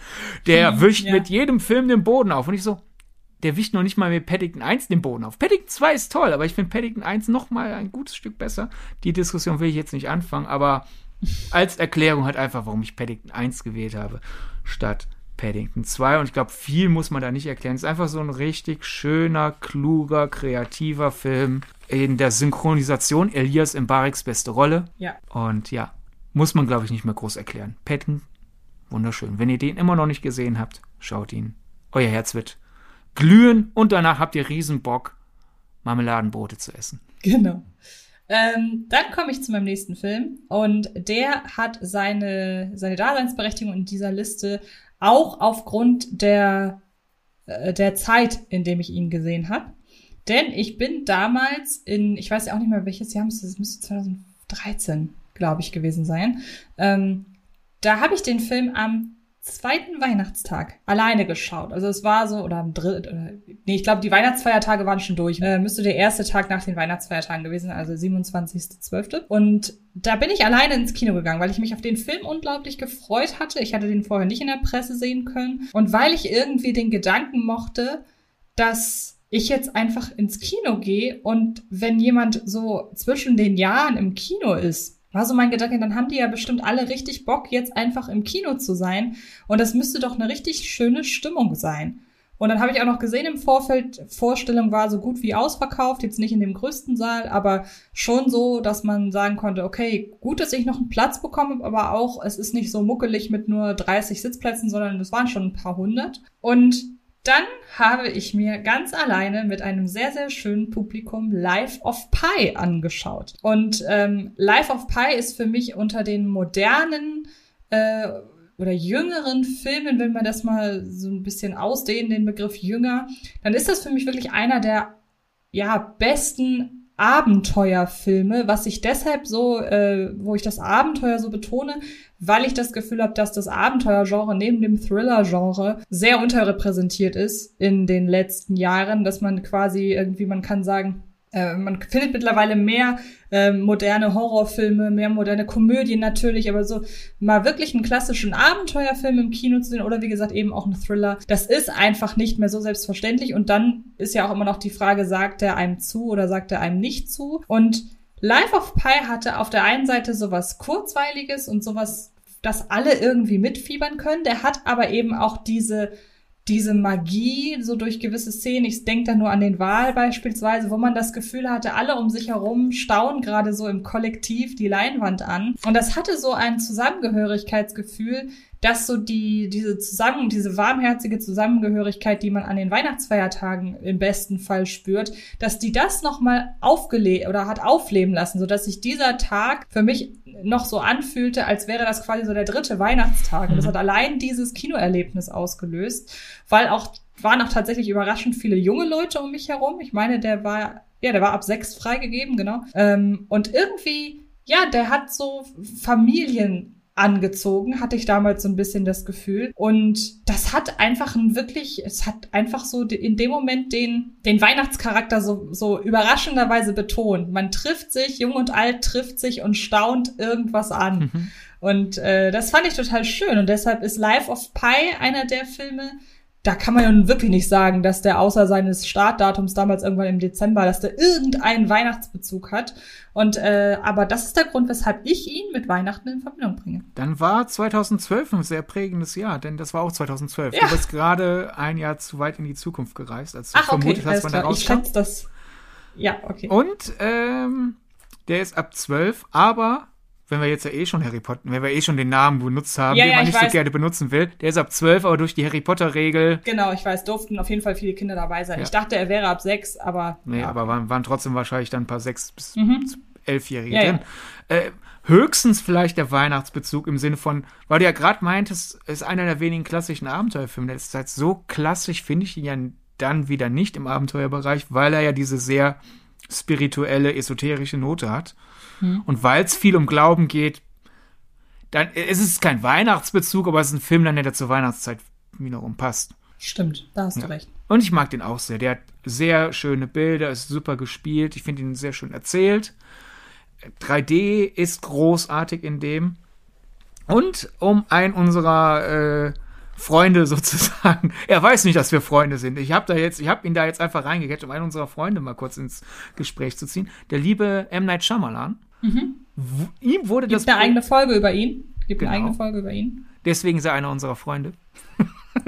Der wischt ja. mit jedem Film den Boden auf. Und ich so, der wischt noch nicht mal mit Paddington 1 den Boden auf. Paddington 2 ist toll, aber ich finde Paddington 1 noch mal ein gutes Stück besser. Die Diskussion will ich jetzt nicht anfangen, aber als Erklärung halt einfach, warum ich Paddington 1 gewählt habe, statt Paddington 2. Und ich glaube, viel muss man da nicht erklären. Es ist einfach so ein richtig schöner, kluger, kreativer Film. In der Synchronisation Elias Mbareks beste Rolle. Ja. Und ja, muss man, glaube ich, nicht mehr groß erklären. Paddington, wunderschön. Wenn ihr den immer noch nicht gesehen habt, schaut ihn. Euer Herz wird glühen und danach habt ihr Riesenbock, Marmeladenbrote zu essen. Genau. Ähm, dann komme ich zu meinem nächsten Film und der hat seine, seine Daseinsberechtigung in dieser Liste auch aufgrund der, äh, der Zeit, in dem ich ihn gesehen habe. Denn ich bin damals in, ich weiß ja auch nicht mehr welches Jahr, es müsste 2013, glaube ich, gewesen sein. Ähm, da habe ich den Film am zweiten Weihnachtstag alleine geschaut. Also es war so, oder am dritten, nee, ich glaube, die Weihnachtsfeiertage waren schon durch. Äh, müsste der erste Tag nach den Weihnachtsfeiertagen gewesen also 27.12. Und da bin ich alleine ins Kino gegangen, weil ich mich auf den Film unglaublich gefreut hatte. Ich hatte den vorher nicht in der Presse sehen können. Und weil ich irgendwie den Gedanken mochte, dass ich jetzt einfach ins Kino gehe und wenn jemand so zwischen den Jahren im Kino ist, war so mein Gedanke, dann haben die ja bestimmt alle richtig Bock, jetzt einfach im Kino zu sein. Und das müsste doch eine richtig schöne Stimmung sein. Und dann habe ich auch noch gesehen im Vorfeld, Vorstellung war so gut wie ausverkauft, jetzt nicht in dem größten Saal, aber schon so, dass man sagen konnte, okay, gut, dass ich noch einen Platz bekomme, aber auch, es ist nicht so muckelig mit nur 30 Sitzplätzen, sondern es waren schon ein paar hundert. Und dann habe ich mir ganz alleine mit einem sehr, sehr schönen Publikum Life of Pi angeschaut. Und ähm, Life of Pi ist für mich unter den modernen äh, oder jüngeren Filmen, wenn man das mal so ein bisschen ausdehnen, den Begriff jünger, dann ist das für mich wirklich einer der ja besten Abenteuerfilme, was ich deshalb so, äh, wo ich das Abenteuer so betone, weil ich das Gefühl habe, dass das Abenteuergenre neben dem Thriller-Genre sehr unterrepräsentiert ist in den letzten Jahren, dass man quasi irgendwie, man kann sagen, äh, man findet mittlerweile mehr äh, moderne Horrorfilme, mehr moderne Komödien natürlich, aber so mal wirklich einen klassischen Abenteuerfilm im Kino zu sehen oder wie gesagt eben auch ein Thriller, das ist einfach nicht mehr so selbstverständlich. Und dann ist ja auch immer noch die Frage, sagt er einem zu oder sagt er einem nicht zu? Und Life of Pi hatte auf der einen Seite sowas Kurzweiliges und sowas, dass alle irgendwie mitfiebern können. Der hat aber eben auch diese diese Magie so durch gewisse Szenen. Ich denke da nur an den Wahl beispielsweise, wo man das Gefühl hatte, alle um sich herum staunen gerade so im Kollektiv die Leinwand an. Und das hatte so ein Zusammengehörigkeitsgefühl, dass so die, diese zusammen, diese warmherzige Zusammengehörigkeit, die man an den Weihnachtsfeiertagen im besten Fall spürt, dass die das nochmal aufgelebt oder hat aufleben lassen, so dass sich dieser Tag für mich noch so anfühlte, als wäre das quasi so der dritte Weihnachtstag. Und das mhm. hat allein dieses Kinoerlebnis ausgelöst, weil auch, waren auch tatsächlich überraschend viele junge Leute um mich herum. Ich meine, der war, ja, der war ab sechs freigegeben, genau. Ähm, und irgendwie, ja, der hat so Familien angezogen, hatte ich damals so ein bisschen das Gefühl. Und das hat einfach ein wirklich, es hat einfach so in dem Moment den, den Weihnachtscharakter so, so überraschenderweise betont. Man trifft sich, jung und alt trifft sich und staunt irgendwas an. Mhm. Und äh, das fand ich total schön. Und deshalb ist Life of Pi einer der Filme, da kann man ja nun wirklich nicht sagen, dass der außer seines Startdatums damals irgendwann im Dezember, dass der irgendeinen Weihnachtsbezug hat. Und äh, aber das ist der Grund, weshalb ich ihn mit Weihnachten in Verbindung bringe. Dann war 2012 ein sehr prägendes Jahr, denn das war auch 2012. Ja. Du bist gerade ein Jahr zu weit in die Zukunft gereist, als du Ach, vermutet okay, hast, wann der rauskommt. Ich das. Ja, okay. Und ähm, der ist ab 12, aber wenn wir jetzt ja eh schon Harry Potter, wenn wir eh schon den Namen benutzt haben, ja, den ja, man nicht weiß. so gerne benutzen will, der ist ab zwölf, aber durch die Harry Potter-Regel. Genau, ich weiß, durften auf jeden Fall viele Kinder dabei sein. Ja. Ich dachte, er wäre ab sechs, aber. Nee, aber waren, waren trotzdem wahrscheinlich dann ein paar sechs bis mhm. elfjährige drin. Äh, höchstens vielleicht der Weihnachtsbezug im Sinne von, weil du ja gerade meintest, ist einer der wenigen klassischen Abenteuerfilme der Zeit. So klassisch finde ich ihn ja dann wieder nicht im Abenteuerbereich, weil er ja diese sehr spirituelle, esoterische Note hat. Hm. Und weil es viel um Glauben geht, dann ist es kein Weihnachtsbezug, aber es ist ein Film, der zur Weihnachtszeit wiederum passt. Stimmt, da hast ja. du recht. Und ich mag den auch sehr. Der hat sehr schöne Bilder, ist super gespielt. Ich finde ihn sehr schön erzählt. 3D ist großartig in dem. Und um einen unserer äh, Freunde sozusagen. Er weiß nicht, dass wir Freunde sind. Ich habe da jetzt, ich habe ihn da jetzt einfach reingekettet, um einen unserer Freunde mal kurz ins Gespräch zu ziehen. Der liebe M. Night Shyamalan. Mhm. Ihm wurde Gibt das. eine eigene Folge über ihn. Gibt genau. eine eigene Folge über ihn. Deswegen ist er einer unserer Freunde.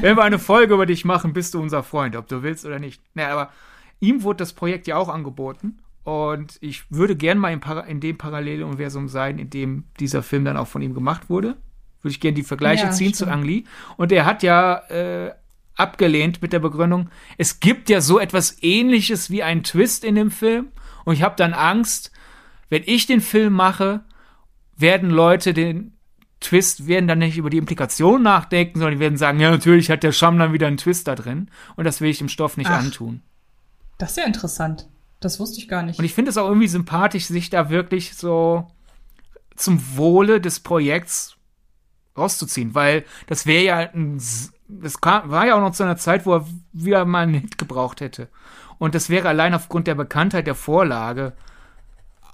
Wenn wir eine Folge über dich machen, bist du unser Freund, ob du willst oder nicht. Naja, aber ihm wurde das Projekt ja auch angeboten. Und ich würde gern mal in, in dem Paralleluniversum sein, in dem dieser Film dann auch von ihm gemacht wurde. Würde ich gerne die Vergleiche ja, ziehen stimmt. zu Ang Lee. Und er hat ja äh, abgelehnt mit der Begründung, es gibt ja so etwas ähnliches wie einen Twist in dem Film. Und ich habe dann Angst, wenn ich den Film mache, werden Leute den Twist, werden dann nicht über die Implikationen nachdenken, sondern die werden sagen, ja, natürlich hat der Scham dann wieder einen Twist da drin. Und das will ich dem Stoff nicht Ach, antun. Das ist ja interessant. Das wusste ich gar nicht. Und ich finde es auch irgendwie sympathisch, sich da wirklich so zum Wohle des Projekts rauszuziehen, weil das wäre ja ein, das kam, war ja auch noch zu einer Zeit, wo er wieder mal einen Hit gebraucht hätte. Und das wäre allein aufgrund der Bekanntheit der Vorlage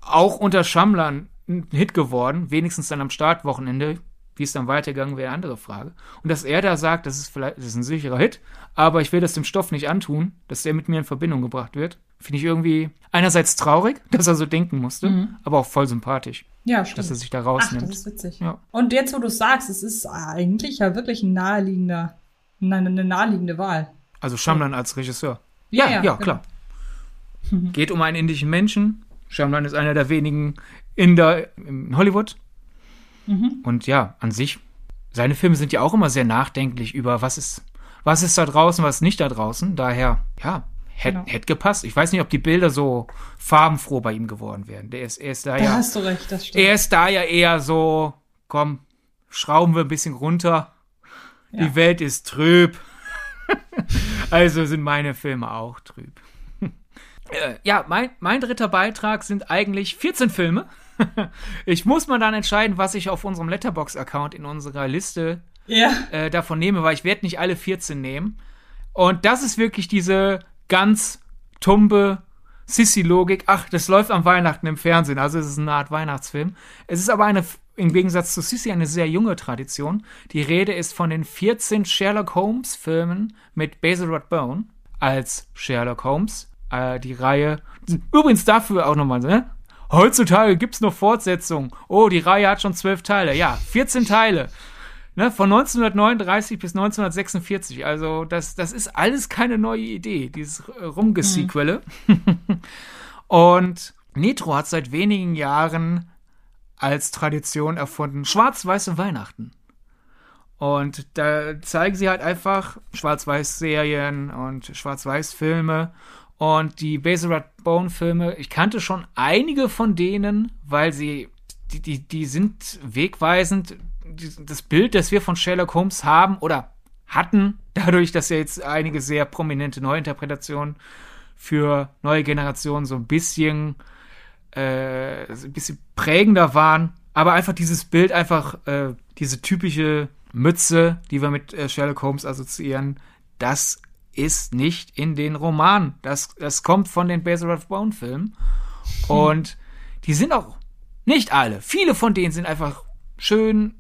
auch unter Schamlern ein Hit geworden, wenigstens dann am Startwochenende. Wie es dann weitergegangen wäre, andere Frage. Und dass er da sagt, das ist vielleicht, das ist ein sicherer Hit, aber ich will das dem Stoff nicht antun, dass der mit mir in Verbindung gebracht wird, finde ich irgendwie einerseits traurig, dass er so denken musste, mhm. aber auch voll sympathisch. Ja, stimmt. Dass er sich da rausnimmt. Ach, das ist witzig. Ja. Und jetzt, wo du sagst, es ist eigentlich ja wirklich ein naheliegender, eine, eine naheliegende Wahl. Also Shamlan ja. als Regisseur. Ja, ja, ja genau. klar. Geht um einen indischen Menschen. Shamlan ist einer der wenigen Inder in Hollywood. Mhm. Und ja, an sich, seine Filme sind ja auch immer sehr nachdenklich über was ist, was ist da draußen, was ist nicht da draußen. Daher, ja, Hätte genau. hätt gepasst. Ich weiß nicht, ob die Bilder so farbenfroh bei ihm geworden wären. Der ist, er ist da, da ja. hast du recht, das stimmt. Er ist da ja eher so, komm, schrauben wir ein bisschen runter. Ja. Die Welt ist trüb. also sind meine Filme auch trüb. Äh, ja, mein, mein dritter Beitrag sind eigentlich 14 Filme. ich muss mal dann entscheiden, was ich auf unserem Letterbox-Account in unserer Liste ja. äh, davon nehme, weil ich werde nicht alle 14 nehmen. Und das ist wirklich diese ganz tumbe Sissy-Logik. Ach, das läuft am Weihnachten im Fernsehen, also es ist eine Art Weihnachtsfilm. Es ist aber eine, im Gegensatz zu Sissy, eine sehr junge Tradition. Die Rede ist von den 14 Sherlock Holmes-Filmen mit Basil Rathbone als Sherlock Holmes. Äh, die Reihe. Übrigens dafür auch nochmal, ne? Heutzutage gibt's noch Fortsetzungen. Oh, die Reihe hat schon zwölf Teile. Ja, 14 Teile. Ne, von 1939 bis 1946. Also, das, das ist alles keine neue Idee, dieses Rumgesequelle. Mhm. Und Nitro hat seit wenigen Jahren als Tradition erfunden schwarz-weiße Weihnachten. Und da zeigen sie halt einfach Schwarz-Weiß-Serien und Schwarz-Weiß-Filme und die Basil Bone Filme, ich kannte schon einige von denen, weil sie, die, die, die sind wegweisend. Das Bild, das wir von Sherlock Holmes haben oder hatten, dadurch, dass ja jetzt einige sehr prominente Neuinterpretationen für neue Generationen so ein bisschen, äh, ein bisschen prägender waren. Aber einfach dieses Bild, einfach äh, diese typische Mütze, die wir mit äh, Sherlock Holmes assoziieren, das ist nicht in den Romanen. Das, das kommt von den Basil Rathbone Filmen. Und die sind auch nicht alle. Viele von denen sind einfach schön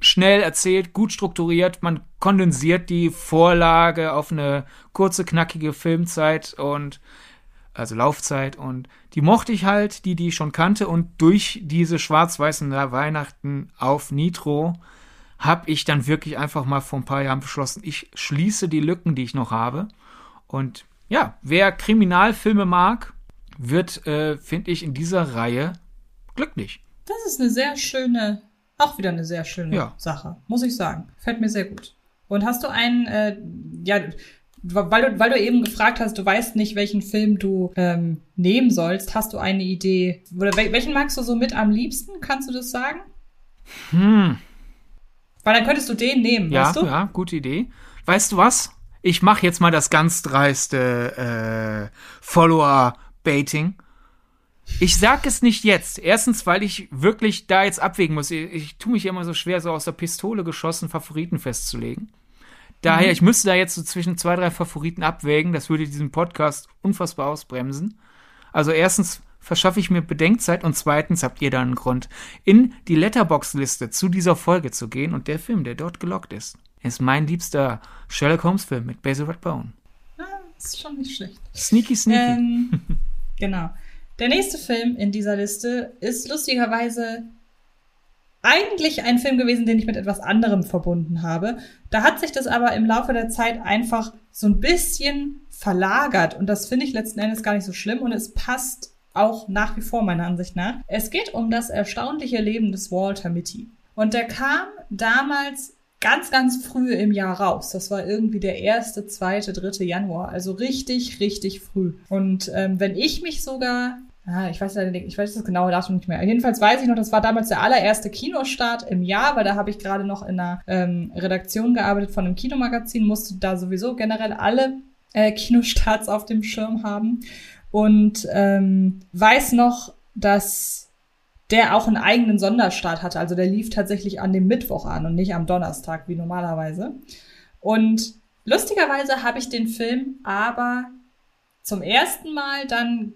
schnell erzählt, gut strukturiert. Man kondensiert die Vorlage auf eine kurze, knackige Filmzeit und also Laufzeit und die mochte ich halt, die die ich schon kannte und durch diese schwarz-weißen Weihnachten auf Nitro habe ich dann wirklich einfach mal vor ein paar Jahren beschlossen, ich schließe die Lücken, die ich noch habe. Und ja, wer Kriminalfilme mag, wird, äh, finde ich, in dieser Reihe glücklich. Das ist eine sehr schöne, auch wieder eine sehr schöne ja. Sache, muss ich sagen. Fällt mir sehr gut. Und hast du einen, äh, ja, weil du, weil du eben gefragt hast, du weißt nicht, welchen Film du ähm, nehmen sollst, hast du eine Idee? Oder welchen magst du so mit am liebsten? Kannst du das sagen? Hm, weil dann könntest du den nehmen, ja, weißt du? Ja, gute Idee. Weißt du was? Ich mache jetzt mal das ganz dreiste äh, Follower-Baiting. Ich sag es nicht jetzt. Erstens, weil ich wirklich da jetzt abwägen muss. Ich, ich tue mich immer so schwer, so aus der Pistole geschossen Favoriten festzulegen. Daher, mhm. ich müsste da jetzt so zwischen zwei, drei Favoriten abwägen. Das würde diesen Podcast unfassbar ausbremsen. Also erstens verschaffe ich mir Bedenkzeit und zweitens habt ihr dann einen Grund, in die Letterbox-Liste zu dieser Folge zu gehen und der Film, der dort gelockt ist, ist mein liebster Sherlock Holmes-Film mit Basil Rathbone. Ah, ist schon nicht schlecht. Sneaky, sneaky. Ähm, genau. Der nächste Film in dieser Liste ist lustigerweise eigentlich ein Film gewesen, den ich mit etwas anderem verbunden habe. Da hat sich das aber im Laufe der Zeit einfach so ein bisschen verlagert und das finde ich letzten Endes gar nicht so schlimm und es passt auch nach wie vor meiner Ansicht nach. Es geht um das erstaunliche Leben des Walter Mitty. Und der kam damals ganz, ganz früh im Jahr raus. Das war irgendwie der erste, zweite, dritte Januar. Also richtig, richtig früh. Und ähm, wenn ich mich sogar Ah, ich weiß ich weiß das genaue Datum nicht mehr. Jedenfalls weiß ich noch, das war damals der allererste Kinostart im Jahr, weil da habe ich gerade noch in einer ähm, Redaktion gearbeitet von einem Kinomagazin, musste da sowieso generell alle äh, Kinostarts auf dem Schirm haben und ähm, weiß noch, dass der auch einen eigenen Sonderstart hatte. Also der lief tatsächlich an dem Mittwoch an und nicht am Donnerstag wie normalerweise. Und lustigerweise habe ich den Film aber zum ersten Mal dann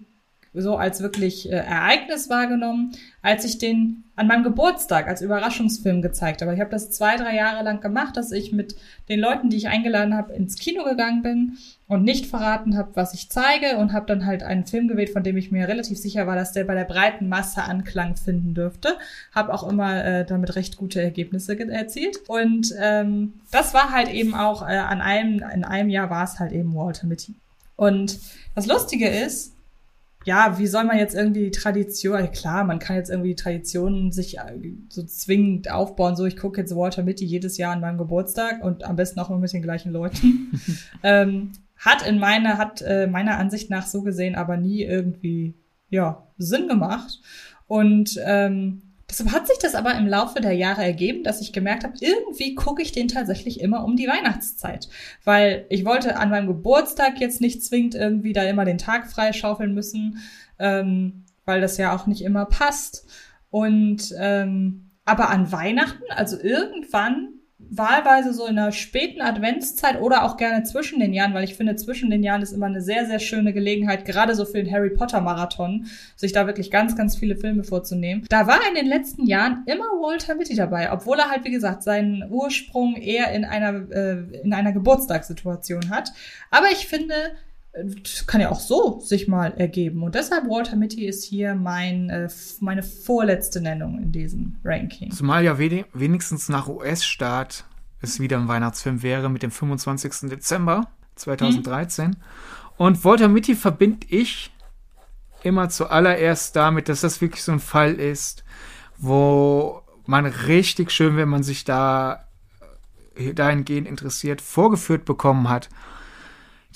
so als wirklich äh, Ereignis wahrgenommen, als ich den an meinem Geburtstag als Überraschungsfilm gezeigt habe. Ich habe das zwei, drei Jahre lang gemacht, dass ich mit den Leuten, die ich eingeladen habe, ins Kino gegangen bin und nicht verraten habe, was ich zeige und habe dann halt einen Film gewählt, von dem ich mir relativ sicher war, dass der bei der breiten Masse Anklang finden dürfte. Habe auch immer äh, damit recht gute Ergebnisse erzielt. Und ähm, das war halt eben auch äh, an einem, in einem Jahr war es halt eben Walter Mitty. Und das Lustige ist, ja, wie soll man jetzt irgendwie die Tradition, klar, man kann jetzt irgendwie die Traditionen sich äh, so zwingend aufbauen, so ich gucke jetzt Walter Mitty jedes Jahr an meinem Geburtstag und am besten auch immer mit den gleichen Leuten. ähm, hat in meiner, hat äh, meiner Ansicht nach so gesehen aber nie irgendwie, ja, Sinn gemacht. Und ähm, Deshalb hat sich das aber im Laufe der Jahre ergeben, dass ich gemerkt habe, irgendwie gucke ich den tatsächlich immer um die Weihnachtszeit. Weil ich wollte an meinem Geburtstag jetzt nicht zwingend irgendwie da immer den Tag freischaufeln müssen, ähm, weil das ja auch nicht immer passt. Und ähm, aber an Weihnachten, also irgendwann wahlweise so in der späten Adventszeit oder auch gerne zwischen den Jahren, weil ich finde, zwischen den Jahren ist immer eine sehr, sehr schöne Gelegenheit, gerade so für den Harry Potter Marathon, sich da wirklich ganz, ganz viele Filme vorzunehmen. Da war in den letzten Jahren immer Walter Mitty dabei, obwohl er halt, wie gesagt, seinen Ursprung eher in einer, äh, in einer Geburtstagssituation hat. Aber ich finde, kann ja auch so sich mal ergeben. Und deshalb Walter Mitty ist hier mein, äh, meine vorletzte Nennung in diesem Ranking. Zumal ja wenigstens nach US-Start es wieder ein Weihnachtsfilm wäre mit dem 25. Dezember 2013. Mhm. Und Walter Mitty verbinde ich immer zuallererst damit, dass das wirklich so ein Fall ist, wo man richtig schön, wenn man sich da äh, dahingehend interessiert, vorgeführt bekommen hat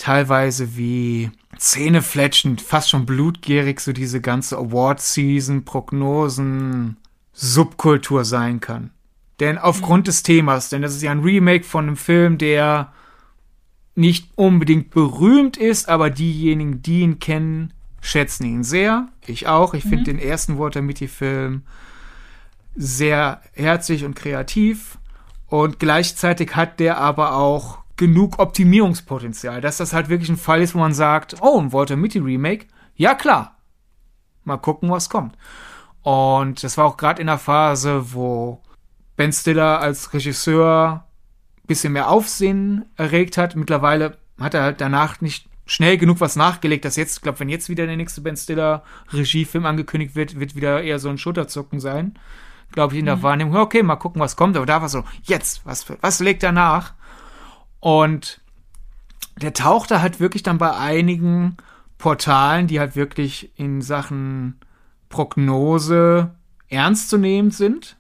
teilweise wie zähnefletschend, fast schon blutgierig so diese ganze Award-Season, Prognosen, Subkultur sein kann. Denn aufgrund des Themas, denn das ist ja ein Remake von einem Film, der nicht unbedingt berühmt ist, aber diejenigen, die ihn kennen, schätzen ihn sehr. Ich auch. Ich mhm. finde den ersten Walter Mitty-Film sehr herzlich und kreativ. Und gleichzeitig hat der aber auch genug Optimierungspotenzial, dass das halt wirklich ein Fall ist, wo man sagt, oh, ein Walter Mitty Remake, ja klar, mal gucken, was kommt. Und das war auch gerade in der Phase, wo Ben Stiller als Regisseur ein bisschen mehr Aufsehen erregt hat. Mittlerweile hat er halt danach nicht schnell genug was nachgelegt, dass jetzt, ich glaube, wenn jetzt wieder der nächste Ben Stiller Regiefilm angekündigt wird, wird wieder eher so ein Schulterzucken sein. Glaube ich, in der mhm. Wahrnehmung, okay, mal gucken, was kommt. Aber da war so, jetzt, was, was legt er nach? Und der tauchte halt wirklich dann bei einigen Portalen, die halt wirklich in Sachen Prognose ernst zu nehmen sind.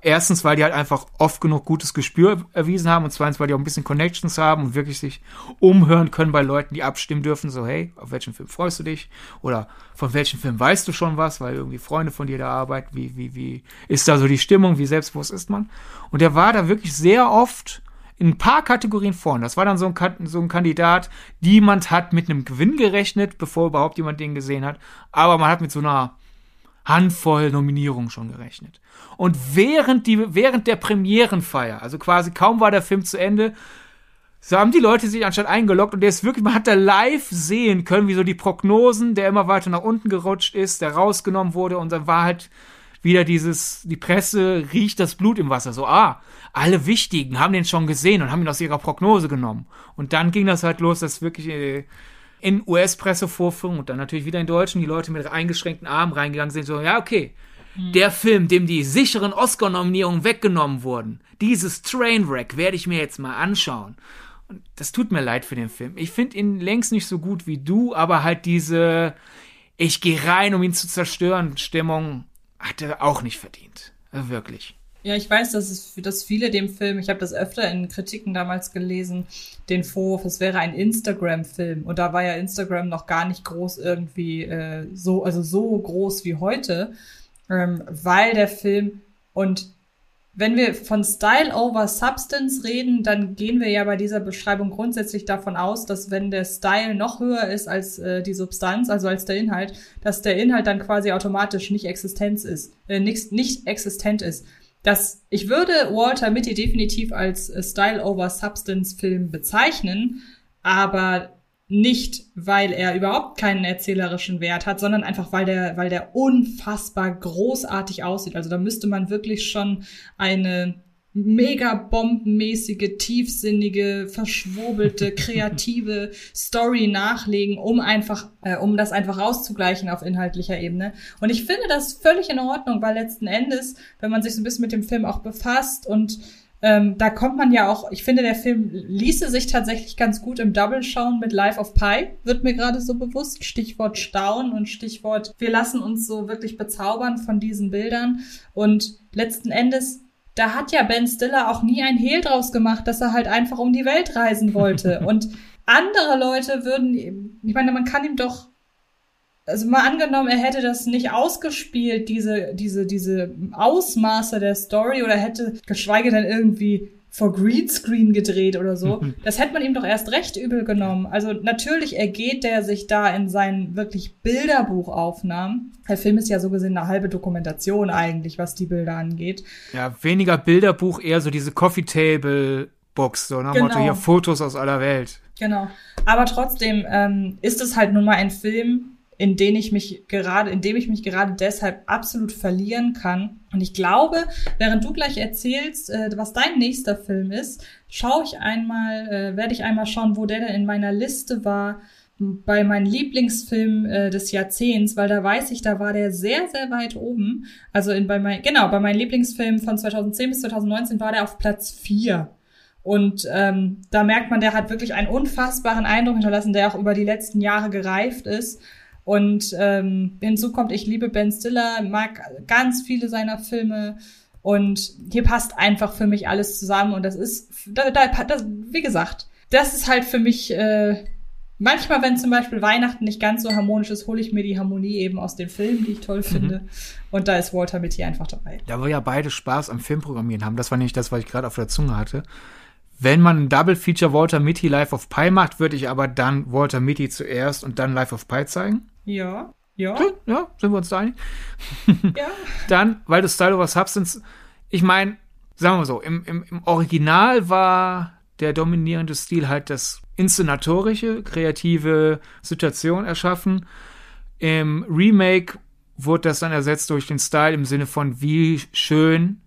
Erstens, weil die halt einfach oft genug gutes Gespür erwiesen haben und zweitens, weil die auch ein bisschen Connections haben und wirklich sich umhören können bei Leuten, die abstimmen dürfen, so hey, auf welchen Film freust du dich? Oder von welchem Film weißt du schon was, weil irgendwie Freunde von dir da arbeiten, wie, wie, wie ist da so die Stimmung, wie selbstbewusst ist man? Und der war da wirklich sehr oft in ein paar Kategorien vorne. Das war dann so ein, so ein Kandidat, niemand hat mit einem Gewinn gerechnet, bevor überhaupt jemand den gesehen hat. Aber man hat mit so einer Handvoll Nominierungen schon gerechnet. Und während, die, während der Premierenfeier, also quasi kaum war der Film zu Ende, so haben die Leute sich anstatt eingeloggt und der ist wirklich, man hat da live sehen können, wie so die Prognosen, der immer weiter nach unten gerutscht ist, der rausgenommen wurde und dann war halt wieder dieses, die Presse riecht das Blut im Wasser. So, ah, alle Wichtigen haben den schon gesehen und haben ihn aus ihrer Prognose genommen. Und dann ging das halt los, dass wirklich äh, in US-Pressevorführungen und dann natürlich wieder in Deutschen die Leute mit eingeschränkten Armen reingegangen sind. So, ja, okay. Hm. Der Film, dem die sicheren Oscar-Nominierungen weggenommen wurden, dieses Trainwreck werde ich mir jetzt mal anschauen. Und das tut mir leid für den Film. Ich finde ihn längst nicht so gut wie du, aber halt diese ich gehe rein, um ihn zu zerstören Stimmung hat er auch nicht verdient. Also wirklich. Ja, ich weiß, dass es dass viele dem Film, ich habe das öfter in Kritiken damals gelesen, den Vorwurf, es wäre ein Instagram-Film. Und da war ja Instagram noch gar nicht groß irgendwie äh, so, also so groß wie heute, ähm, weil der Film und wenn wir von Style over Substance reden, dann gehen wir ja bei dieser Beschreibung grundsätzlich davon aus, dass wenn der Style noch höher ist als äh, die Substanz, also als der Inhalt, dass der Inhalt dann quasi automatisch nicht Existenz ist, äh, nicht, nicht existent ist. Das, ich würde Walter Mitty definitiv als äh, Style over Substance Film bezeichnen, aber nicht, weil er überhaupt keinen erzählerischen Wert hat, sondern einfach, weil der, weil der unfassbar großartig aussieht. Also da müsste man wirklich schon eine mega bombenmäßige, tiefsinnige, verschwurbelte, kreative Story nachlegen, um einfach, äh, um das einfach auszugleichen auf inhaltlicher Ebene. Und ich finde das völlig in Ordnung, weil letzten Endes, wenn man sich so ein bisschen mit dem Film auch befasst und ähm, da kommt man ja auch, ich finde, der Film ließe sich tatsächlich ganz gut im Double schauen mit Life of Pi, wird mir gerade so bewusst. Stichwort Staunen und Stichwort, wir lassen uns so wirklich bezaubern von diesen Bildern. Und letzten Endes, da hat ja Ben Stiller auch nie ein Hehl draus gemacht, dass er halt einfach um die Welt reisen wollte. und andere Leute würden, ich meine, man kann ihm doch also mal angenommen, er hätte das nicht ausgespielt, diese, diese, diese Ausmaße der Story oder hätte geschweige denn irgendwie vor Greenscreen gedreht oder so. Das hätte man ihm doch erst recht übel genommen. Also natürlich ergeht der sich da in seinen wirklich Bilderbuchaufnahmen. Der Film ist ja so gesehen eine halbe Dokumentation eigentlich, was die Bilder angeht. Ja, weniger Bilderbuch, eher so diese Coffee Table Box, so nach genau. Motto hier Fotos aus aller Welt. Genau. Aber trotzdem ähm, ist es halt nun mal ein Film, in den ich mich gerade, in dem ich mich gerade deshalb absolut verlieren kann. Und ich glaube, während du gleich erzählst, äh, was dein nächster Film ist, schaue ich einmal, äh, werde ich einmal schauen, wo der denn in meiner Liste war bei meinem Lieblingsfilm äh, des Jahrzehnts, weil da weiß ich, da war der sehr, sehr weit oben. Also in, bei mein, genau, bei meinem Lieblingsfilm von 2010 bis 2019 war der auf Platz vier und ähm, da merkt man, der hat wirklich einen unfassbaren Eindruck hinterlassen, der auch über die letzten Jahre gereift ist. Und ähm, hinzu kommt, ich liebe Ben Stiller, mag ganz viele seiner Filme. Und hier passt einfach für mich alles zusammen. Und das ist, da, da, das, wie gesagt, das ist halt für mich, äh, manchmal, wenn zum Beispiel Weihnachten nicht ganz so harmonisch ist, hole ich mir die Harmonie eben aus den Filmen, die ich toll mhm. finde. Mhm. Und da ist Walter Mitty einfach dabei. Da wir ja beide Spaß am Filmprogrammieren haben, das war nicht das, was ich gerade auf der Zunge hatte. Wenn man ein Double Feature Walter Mitty Life of Pi macht, würde ich aber dann Walter Mitty zuerst und dann Life of Pi zeigen. Ja. Ja. Ja, sind wir uns da einig? ja. Dann, weil du Style over Substance, ich meine, sagen wir so, im, im, im Original war der dominierende Stil halt das inszenatorische, kreative Situation erschaffen. Im Remake wurde das dann ersetzt durch den Style im Sinne von, wie schön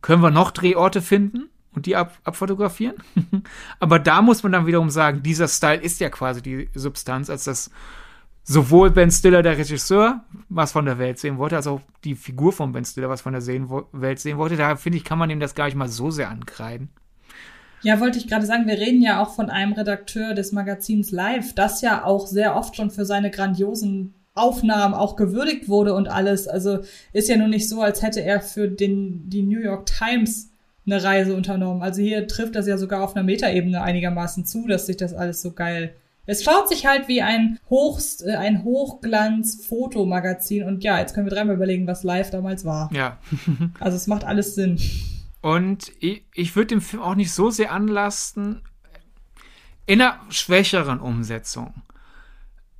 können wir noch Drehorte finden und die ab, abfotografieren. Aber da muss man dann wiederum sagen, dieser Style ist ja quasi die Substanz, als das sowohl Ben Stiller, der Regisseur, was von der Welt sehen wollte, als auch die Figur von Ben Stiller, was von der sehen, Welt sehen wollte. Da finde ich, kann man ihm das gar nicht mal so sehr ankreiden. Ja, wollte ich gerade sagen, wir reden ja auch von einem Redakteur des Magazins Live, das ja auch sehr oft schon für seine grandiosen Aufnahmen auch gewürdigt wurde und alles. Also ist ja nun nicht so, als hätte er für den, die New York Times eine Reise unternommen. Also hier trifft das ja sogar auf einer Metaebene einigermaßen zu, dass sich das alles so geil es schaut sich halt wie ein Hochst, äh, ein Hochglanz-Fotomagazin und ja, jetzt können wir dreimal überlegen, was live damals war. Ja. also es macht alles Sinn. Und ich, ich würde dem Film auch nicht so sehr anlasten. In einer schwächeren Umsetzung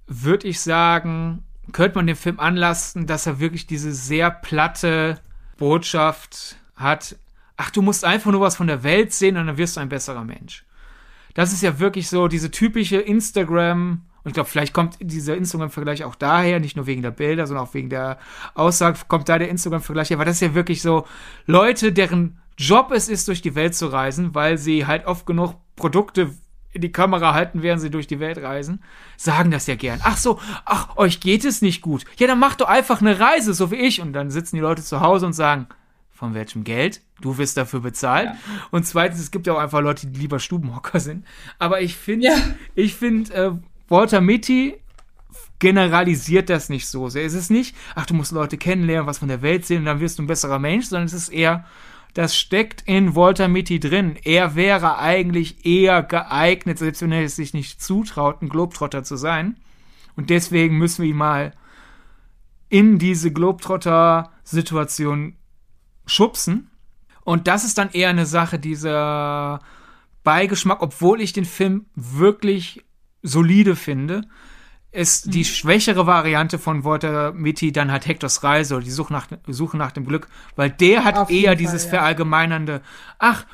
würde ich sagen, könnte man dem Film anlasten, dass er wirklich diese sehr platte Botschaft hat. Ach, du musst einfach nur was von der Welt sehen und dann wirst du ein besserer Mensch das ist ja wirklich so diese typische Instagram, und ich glaube, vielleicht kommt dieser Instagram-Vergleich auch daher, nicht nur wegen der Bilder, sondern auch wegen der Aussage, kommt da der Instagram-Vergleich her, weil das ist ja wirklich so Leute, deren Job es ist, durch die Welt zu reisen, weil sie halt oft genug Produkte in die Kamera halten, während sie durch die Welt reisen, sagen das ja gern. Ach so, ach, euch geht es nicht gut. Ja, dann macht doch einfach eine Reise, so wie ich. Und dann sitzen die Leute zu Hause und sagen, von welchem Geld? Du wirst dafür bezahlt. Ja. Und zweitens, es gibt ja auch einfach Leute, die lieber Stubenhocker sind. Aber ich finde, ja. ich finde, äh, Walter Mitty generalisiert das nicht so sehr. Es ist nicht, ach, du musst Leute kennenlernen, was von der Welt sehen und dann wirst du ein besserer Mensch, sondern es ist eher, das steckt in Walter Mitty drin. Er wäre eigentlich eher geeignet, selbst wenn er es sich nicht zutraut, ein Globetrotter zu sein. Und deswegen müssen wir ihn mal in diese Globetrotter-Situation schubsen. Und das ist dann eher eine Sache dieser Beigeschmack, obwohl ich den Film wirklich solide finde, ist mhm. die schwächere Variante von Walter Mitty dann halt Hectors Reise oder die Suche nach, Suche nach dem Glück, weil der hat Auf eher dieses Fall, ja. verallgemeinernde, ach,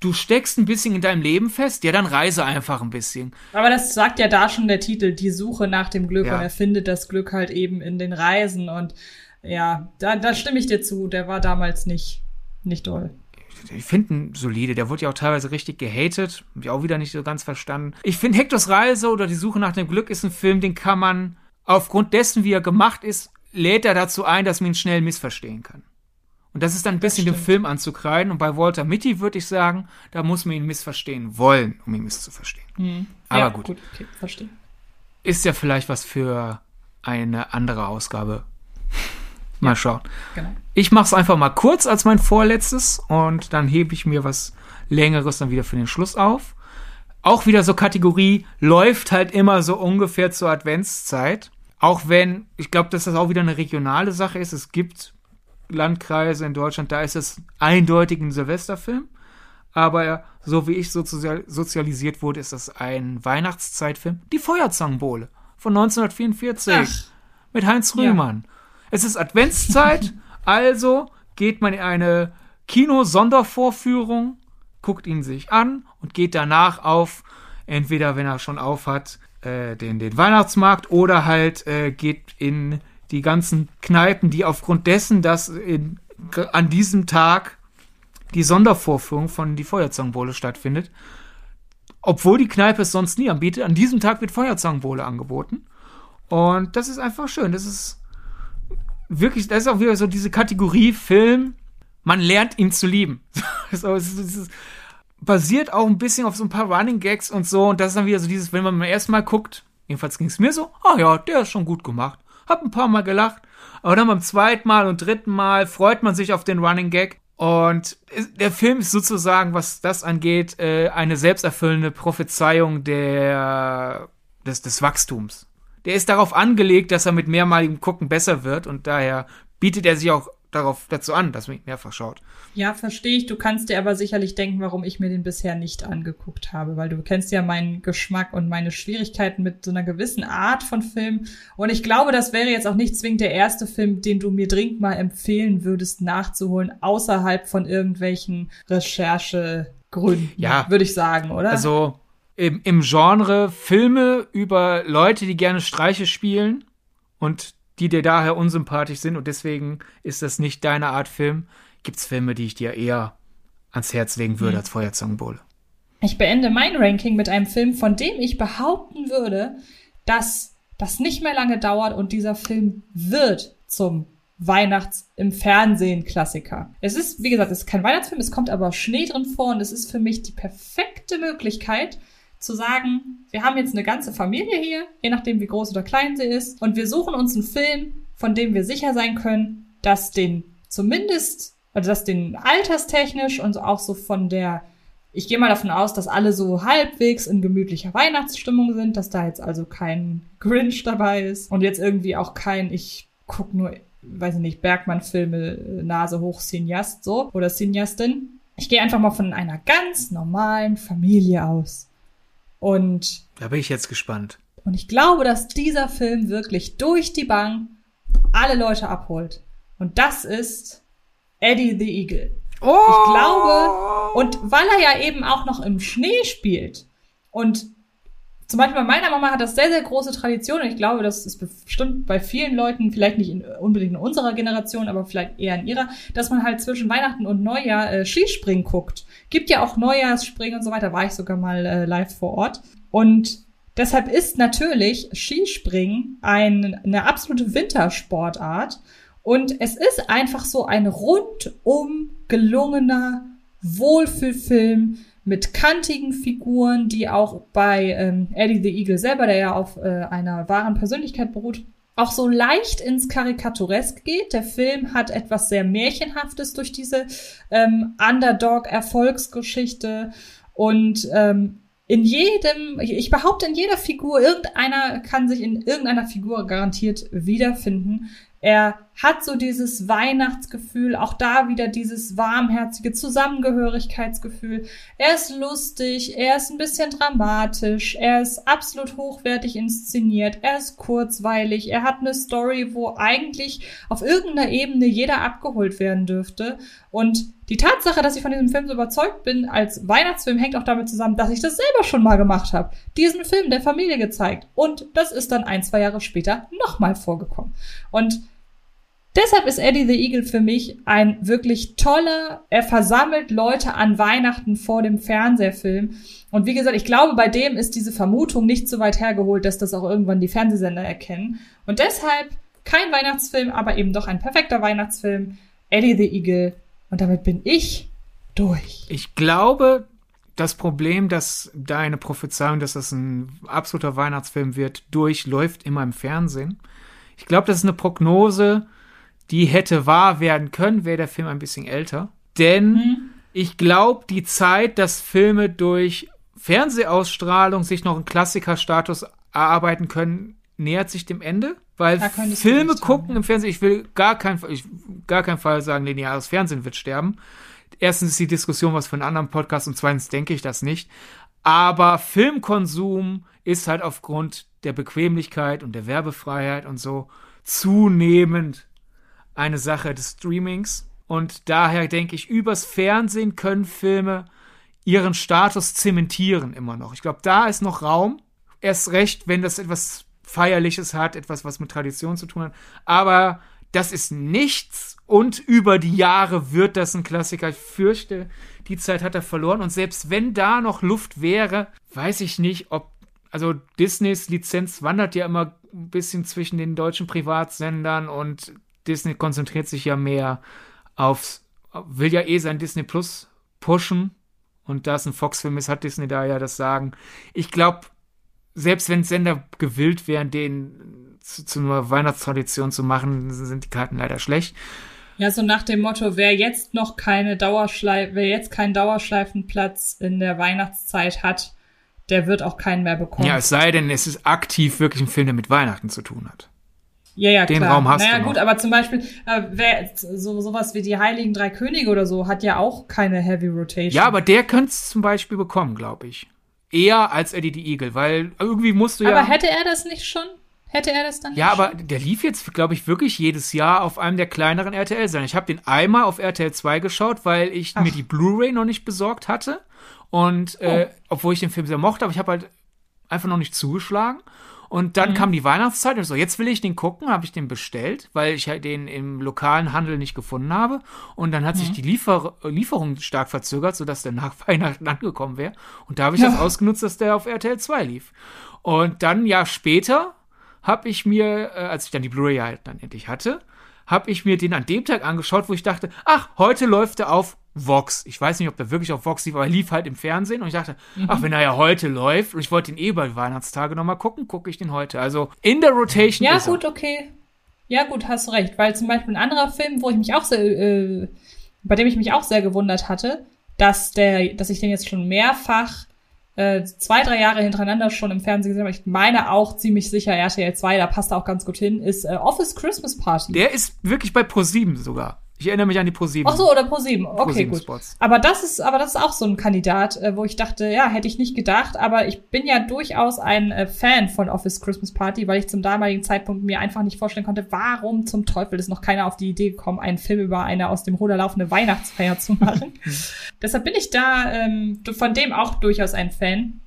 du steckst ein bisschen in deinem Leben fest, ja, dann reise einfach ein bisschen. Aber das sagt ja da schon der Titel, die Suche nach dem Glück ja. und er findet das Glück halt eben in den Reisen und ja, da, da stimme ich dir zu. Der war damals nicht, nicht doll. Ich finde ihn solide. Der wurde ja auch teilweise richtig gehatet. Hab ich auch wieder nicht so ganz verstanden. Ich finde Hectors Reise oder Die Suche nach dem Glück ist ein Film, den kann man aufgrund dessen, wie er gemacht ist, lädt er dazu ein, dass man ihn schnell missverstehen kann. Und das ist dann ein bisschen dem Film anzukreiden. Und bei Walter Mitty würde ich sagen, da muss man ihn missverstehen wollen, um ihn misszuverstehen. Mhm. Aber ja, gut. gut okay, verstehe. Ist ja vielleicht was für eine andere Ausgabe Mal schauen. Genau. Ich mache es einfach mal kurz als mein vorletztes und dann hebe ich mir was längeres dann wieder für den Schluss auf. Auch wieder so Kategorie läuft halt immer so ungefähr zur Adventszeit. Auch wenn, ich glaube, dass das auch wieder eine regionale Sache ist. Es gibt Landkreise in Deutschland, da ist es eindeutig ein Silvesterfilm. Aber so wie ich sozialisiert wurde, ist das ein Weihnachtszeitfilm. Die Feuerzangenbowle von 1944 Ach. mit Heinz Rühmann. Ja. Es ist Adventszeit, also geht man in eine Kino-Sondervorführung, guckt ihn sich an und geht danach auf, entweder wenn er schon auf hat, äh, den, den Weihnachtsmarkt oder halt äh, geht in die ganzen Kneipen, die aufgrund dessen, dass in, an diesem Tag die Sondervorführung von die Feuerzangenbowle stattfindet, obwohl die Kneipe es sonst nie anbietet, an diesem Tag wird Feuerzangenbowle angeboten. Und das ist einfach schön. Das ist wirklich, das ist auch wieder so diese Kategorie Film, man lernt ihn zu lieben. so, es, ist, es ist, basiert auch ein bisschen auf so ein paar Running Gags und so. Und das ist dann wieder so dieses, wenn man Mal guckt, jedenfalls ging es mir so, ah ja, der ist schon gut gemacht. Hab ein paar Mal gelacht. Aber dann beim zweiten Mal und dritten Mal freut man sich auf den Running Gag. Und der Film ist sozusagen, was das angeht, äh, eine selbsterfüllende Prophezeiung der, des, des Wachstums. Der ist darauf angelegt, dass er mit mehrmaligem Gucken besser wird und daher bietet er sich auch darauf dazu an, dass man ihn mehrfach schaut. Ja, verstehe ich. Du kannst dir aber sicherlich denken, warum ich mir den bisher nicht angeguckt habe, weil du kennst ja meinen Geschmack und meine Schwierigkeiten mit so einer gewissen Art von Film. Und ich glaube, das wäre jetzt auch nicht zwingend der erste Film, den du mir dringend mal empfehlen würdest nachzuholen, außerhalb von irgendwelchen Recherchegründen, ja, würde ich sagen, oder? Also im, im Genre Filme über Leute, die gerne Streiche spielen und die dir daher unsympathisch sind und deswegen ist das nicht deine Art Film, gibt es Filme, die ich dir eher ans Herz legen würde mhm. als Feuerzangenbowle. Ich beende mein Ranking mit einem Film, von dem ich behaupten würde, dass das nicht mehr lange dauert und dieser Film wird zum Weihnachts im Fernsehen Klassiker. Es ist, wie gesagt, es ist kein Weihnachtsfilm, es kommt aber Schnee drin vor und es ist für mich die perfekte Möglichkeit, zu sagen, wir haben jetzt eine ganze Familie hier, je nachdem wie groß oder klein sie ist, und wir suchen uns einen Film, von dem wir sicher sein können, dass den zumindest, also dass den alterstechnisch und auch so von der, ich gehe mal davon aus, dass alle so halbwegs in gemütlicher Weihnachtsstimmung sind, dass da jetzt also kein Grinch dabei ist und jetzt irgendwie auch kein, ich guck nur, weiß ich nicht, Bergmann-Filme, äh, Nase hoch, Cineast so oder Cineastin. Ich gehe einfach mal von einer ganz normalen Familie aus. Und da bin ich jetzt gespannt. Und ich glaube, dass dieser Film wirklich durch die Bank alle Leute abholt. Und das ist Eddie the Eagle. Oh! Ich glaube, und weil er ja eben auch noch im Schnee spielt und zum Beispiel bei meiner Mama hat das sehr, sehr große Tradition und ich glaube, das ist bestimmt bei vielen Leuten, vielleicht nicht in, unbedingt in unserer Generation, aber vielleicht eher in ihrer, dass man halt zwischen Weihnachten und Neujahr äh, Skispringen guckt. Gibt ja auch Neujahrsspringen und so weiter, war ich sogar mal äh, live vor Ort. Und deshalb ist natürlich Skispringen ein, eine absolute Wintersportart und es ist einfach so ein rundum gelungener Wohlfühlfilm, mit kantigen Figuren, die auch bei ähm, Eddie the Eagle selber, der ja auf äh, einer wahren Persönlichkeit beruht, auch so leicht ins Karikaturesk geht. Der Film hat etwas sehr Märchenhaftes durch diese ähm, Underdog-Erfolgsgeschichte und ähm, in jedem, ich behaupte, in jeder Figur, irgendeiner kann sich in irgendeiner Figur garantiert wiederfinden. Er hat so dieses Weihnachtsgefühl, auch da wieder dieses warmherzige Zusammengehörigkeitsgefühl. Er ist lustig, er ist ein bisschen dramatisch, er ist absolut hochwertig inszeniert, er ist kurzweilig, er hat eine Story, wo eigentlich auf irgendeiner Ebene jeder abgeholt werden dürfte. Und die Tatsache, dass ich von diesem Film so überzeugt bin als Weihnachtsfilm, hängt auch damit zusammen, dass ich das selber schon mal gemacht habe. Diesen Film der Familie gezeigt. Und das ist dann ein, zwei Jahre später nochmal vorgekommen. Und Deshalb ist Eddie the Eagle für mich ein wirklich toller, er versammelt Leute an Weihnachten vor dem Fernsehfilm. Und wie gesagt, ich glaube, bei dem ist diese Vermutung nicht so weit hergeholt, dass das auch irgendwann die Fernsehsender erkennen. Und deshalb kein Weihnachtsfilm, aber eben doch ein perfekter Weihnachtsfilm. Eddie the Eagle. Und damit bin ich durch. Ich glaube, das Problem, dass deine Prophezeiung, dass das ein absoluter Weihnachtsfilm wird, durchläuft immer im Fernsehen. Ich glaube, das ist eine Prognose, die hätte wahr werden können, wäre der Film ein bisschen älter. Denn mhm. ich glaube, die Zeit, dass Filme durch Fernsehausstrahlung sich noch einen Klassikerstatus erarbeiten können, nähert sich dem Ende, weil Filme gucken haben, im Fernsehen, ich will gar kein, ich, gar keinen Fall sagen, lineares Fernsehen wird sterben. Erstens ist die Diskussion was für einen anderen Podcast und zweitens denke ich das nicht. Aber Filmkonsum ist halt aufgrund der Bequemlichkeit und der Werbefreiheit und so zunehmend eine Sache des Streamings. Und daher denke ich, übers Fernsehen können Filme ihren Status zementieren immer noch. Ich glaube, da ist noch Raum. Erst recht, wenn das etwas Feierliches hat, etwas, was mit Tradition zu tun hat. Aber das ist nichts und über die Jahre wird das ein Klassiker. Ich fürchte, die Zeit hat er verloren. Und selbst wenn da noch Luft wäre, weiß ich nicht, ob. Also Disneys Lizenz wandert ja immer ein bisschen zwischen den deutschen Privatsendern und Disney konzentriert sich ja mehr aufs, will ja eh sein Disney Plus pushen. Und da es ein Fox-Film ist, hat Disney da ja das Sagen. Ich glaube, selbst wenn Sender gewillt wären, den zu, zu einer Weihnachtstradition zu machen, sind die Karten leider schlecht. Ja, so nach dem Motto, wer jetzt noch keine Dauerschleife, wer jetzt keinen Dauerschleifenplatz in der Weihnachtszeit hat, der wird auch keinen mehr bekommen. Ja, es sei denn, es ist aktiv wirklich ein Film, der mit Weihnachten zu tun hat. Ja, ja, Den klar. Raum hast naja, du. Naja, gut, aber zum Beispiel, äh, wer, so, sowas wie die Heiligen Drei Könige oder so hat ja auch keine Heavy Rotation. Ja, aber der könnte es zum Beispiel bekommen, glaube ich. Eher als Eddie the Eagle, weil irgendwie musst du ja. Aber hätte er das nicht schon? Hätte er das dann? Ja, aber schon? der lief jetzt, glaube ich, wirklich jedes Jahr auf einem der kleineren RTL sein. Ich habe den einmal auf RTL 2 geschaut, weil ich Ach. mir die Blu-ray noch nicht besorgt hatte. Und äh, oh. äh, obwohl ich den Film sehr mochte, aber ich habe halt einfach noch nicht zugeschlagen. Und dann mhm. kam die Weihnachtszeit und so, jetzt will ich den gucken, habe ich den bestellt, weil ich halt den im lokalen Handel nicht gefunden habe. Und dann hat mhm. sich die Liefer Lieferung stark verzögert, sodass der nach Weihnachten angekommen wäre. Und da habe ich ja. das ausgenutzt, dass der auf RTL 2 lief. Und dann, ja, später habe ich mir, äh, als ich dann die Blu-ray halt dann endlich hatte, habe ich mir den an dem Tag angeschaut, wo ich dachte, ach, heute läuft er auf Vox. Ich weiß nicht, ob der wirklich auf Vox lief, aber er lief halt im Fernsehen und ich dachte, mhm. ach, wenn er ja heute läuft und ich wollte ihn eh bei Weihnachtstage nochmal gucken, gucke ich den heute. Also in der Rotation. Ja, gut, er. okay. Ja, gut, hast recht. Weil zum Beispiel ein anderer Film, wo ich mich auch sehr, äh, bei dem ich mich auch sehr gewundert hatte, dass der, dass ich den jetzt schon mehrfach äh, zwei, drei Jahre hintereinander schon im Fernsehen gesehen habe. Ich meine auch ziemlich sicher RTL 2, da passt er auch ganz gut hin, ist äh, Office Christmas Party. Der ist wirklich bei ProSieben sogar. Ich erinnere mich an die ProSieben. Ach so, oder ProSieben. Okay, Pro gut. Spots. Aber das ist, aber das ist auch so ein Kandidat, äh, wo ich dachte, ja, hätte ich nicht gedacht, aber ich bin ja durchaus ein äh, Fan von Office Christmas Party, weil ich zum damaligen Zeitpunkt mir einfach nicht vorstellen konnte, warum zum Teufel ist noch keiner auf die Idee gekommen, einen Film über eine aus dem Ruder laufende Weihnachtsfeier zu machen. Deshalb bin ich da ähm, von dem auch durchaus ein Fan.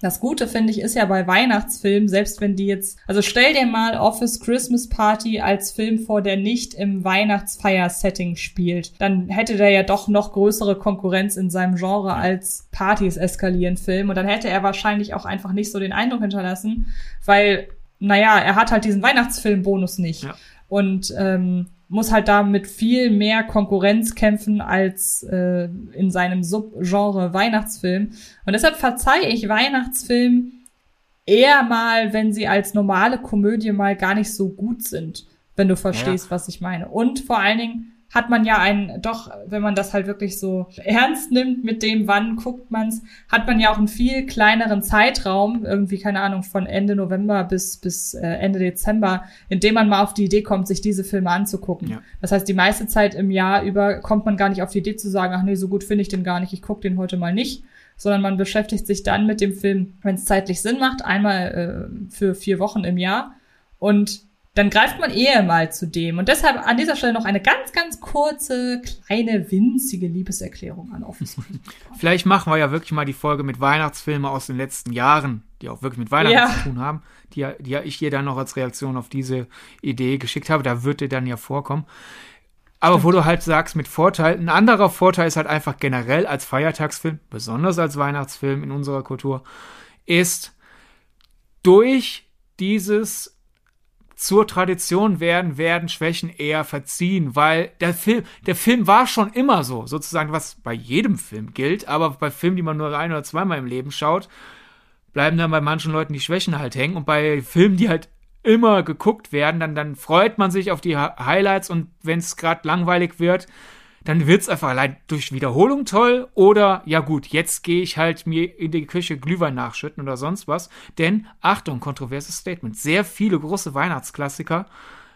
Das Gute finde ich ist ja bei Weihnachtsfilmen, selbst wenn die jetzt, also stell dir mal Office Christmas Party als Film vor, der nicht im Weihnachtsfeier-Setting spielt, dann hätte der ja doch noch größere Konkurrenz in seinem Genre als Partys eskalieren Film und dann hätte er wahrscheinlich auch einfach nicht so den Eindruck hinterlassen, weil, naja, er hat halt diesen Weihnachtsfilm-Bonus nicht. Ja. Und ähm, muss halt da mit viel mehr Konkurrenz kämpfen als äh, in seinem Subgenre Weihnachtsfilm. Und deshalb verzeihe ich Weihnachtsfilm eher mal, wenn sie als normale Komödie mal gar nicht so gut sind, wenn du verstehst, ja. was ich meine. Und vor allen Dingen hat man ja einen, doch, wenn man das halt wirklich so ernst nimmt mit dem, wann guckt man's, hat man ja auch einen viel kleineren Zeitraum, irgendwie, keine Ahnung, von Ende November bis, bis äh, Ende Dezember, in dem man mal auf die Idee kommt, sich diese Filme anzugucken. Ja. Das heißt, die meiste Zeit im Jahr über kommt man gar nicht auf die Idee zu sagen, ach nee, so gut finde ich den gar nicht, ich gucke den heute mal nicht, sondern man beschäftigt sich dann mit dem Film, wenn es zeitlich Sinn macht, einmal äh, für vier Wochen im Jahr und dann greift man eher mal zu dem. Und deshalb an dieser Stelle noch eine ganz, ganz kurze, kleine, winzige Liebeserklärung an Office. Vielleicht machen wir ja wirklich mal die Folge mit Weihnachtsfilmen aus den letzten Jahren, die auch wirklich mit Weihnachten ja. zu tun haben, die, die ja ich dir dann noch als Reaktion auf diese Idee geschickt habe. Da wird dir dann ja vorkommen. Aber Stimmt. wo du halt sagst, mit Vorteil, ein anderer Vorteil ist halt einfach generell als Feiertagsfilm, besonders als Weihnachtsfilm in unserer Kultur, ist durch dieses zur Tradition werden, werden Schwächen eher verziehen, weil der Film, der Film war schon immer so, sozusagen, was bei jedem Film gilt, aber bei Filmen, die man nur ein oder zweimal im Leben schaut, bleiben dann bei manchen Leuten die Schwächen halt hängen und bei Filmen, die halt immer geguckt werden, dann, dann freut man sich auf die Highlights und wenn es gerade langweilig wird, dann wird's einfach allein durch Wiederholung toll oder ja gut, jetzt gehe ich halt mir in die Küche Glühwein nachschütten oder sonst was. Denn Achtung, kontroverses Statement. Sehr viele große Weihnachtsklassiker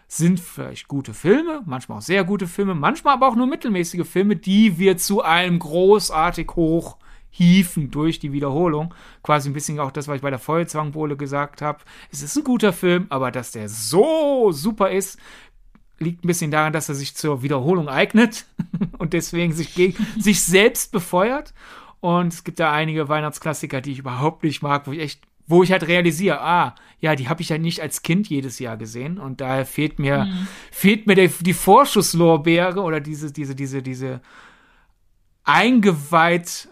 sind vielleicht gute Filme, manchmal auch sehr gute Filme, manchmal aber auch nur mittelmäßige Filme, die wir zu einem großartig hoch hieven durch die Wiederholung. Quasi ein bisschen auch das, was ich bei der Feuerzangenbowle gesagt habe. Es ist ein guter Film, aber dass der so super ist, liegt ein bisschen daran, dass er sich zur Wiederholung eignet und deswegen sich gegen sich selbst befeuert. Und es gibt da einige Weihnachtsklassiker, die ich überhaupt nicht mag, wo ich echt, wo ich halt realisiere, ah, ja, die habe ich ja nicht als Kind jedes Jahr gesehen und daher fehlt mir, mhm. fehlt mir der, die Vorschusslorbeere oder diese, diese, diese, diese eingeweiht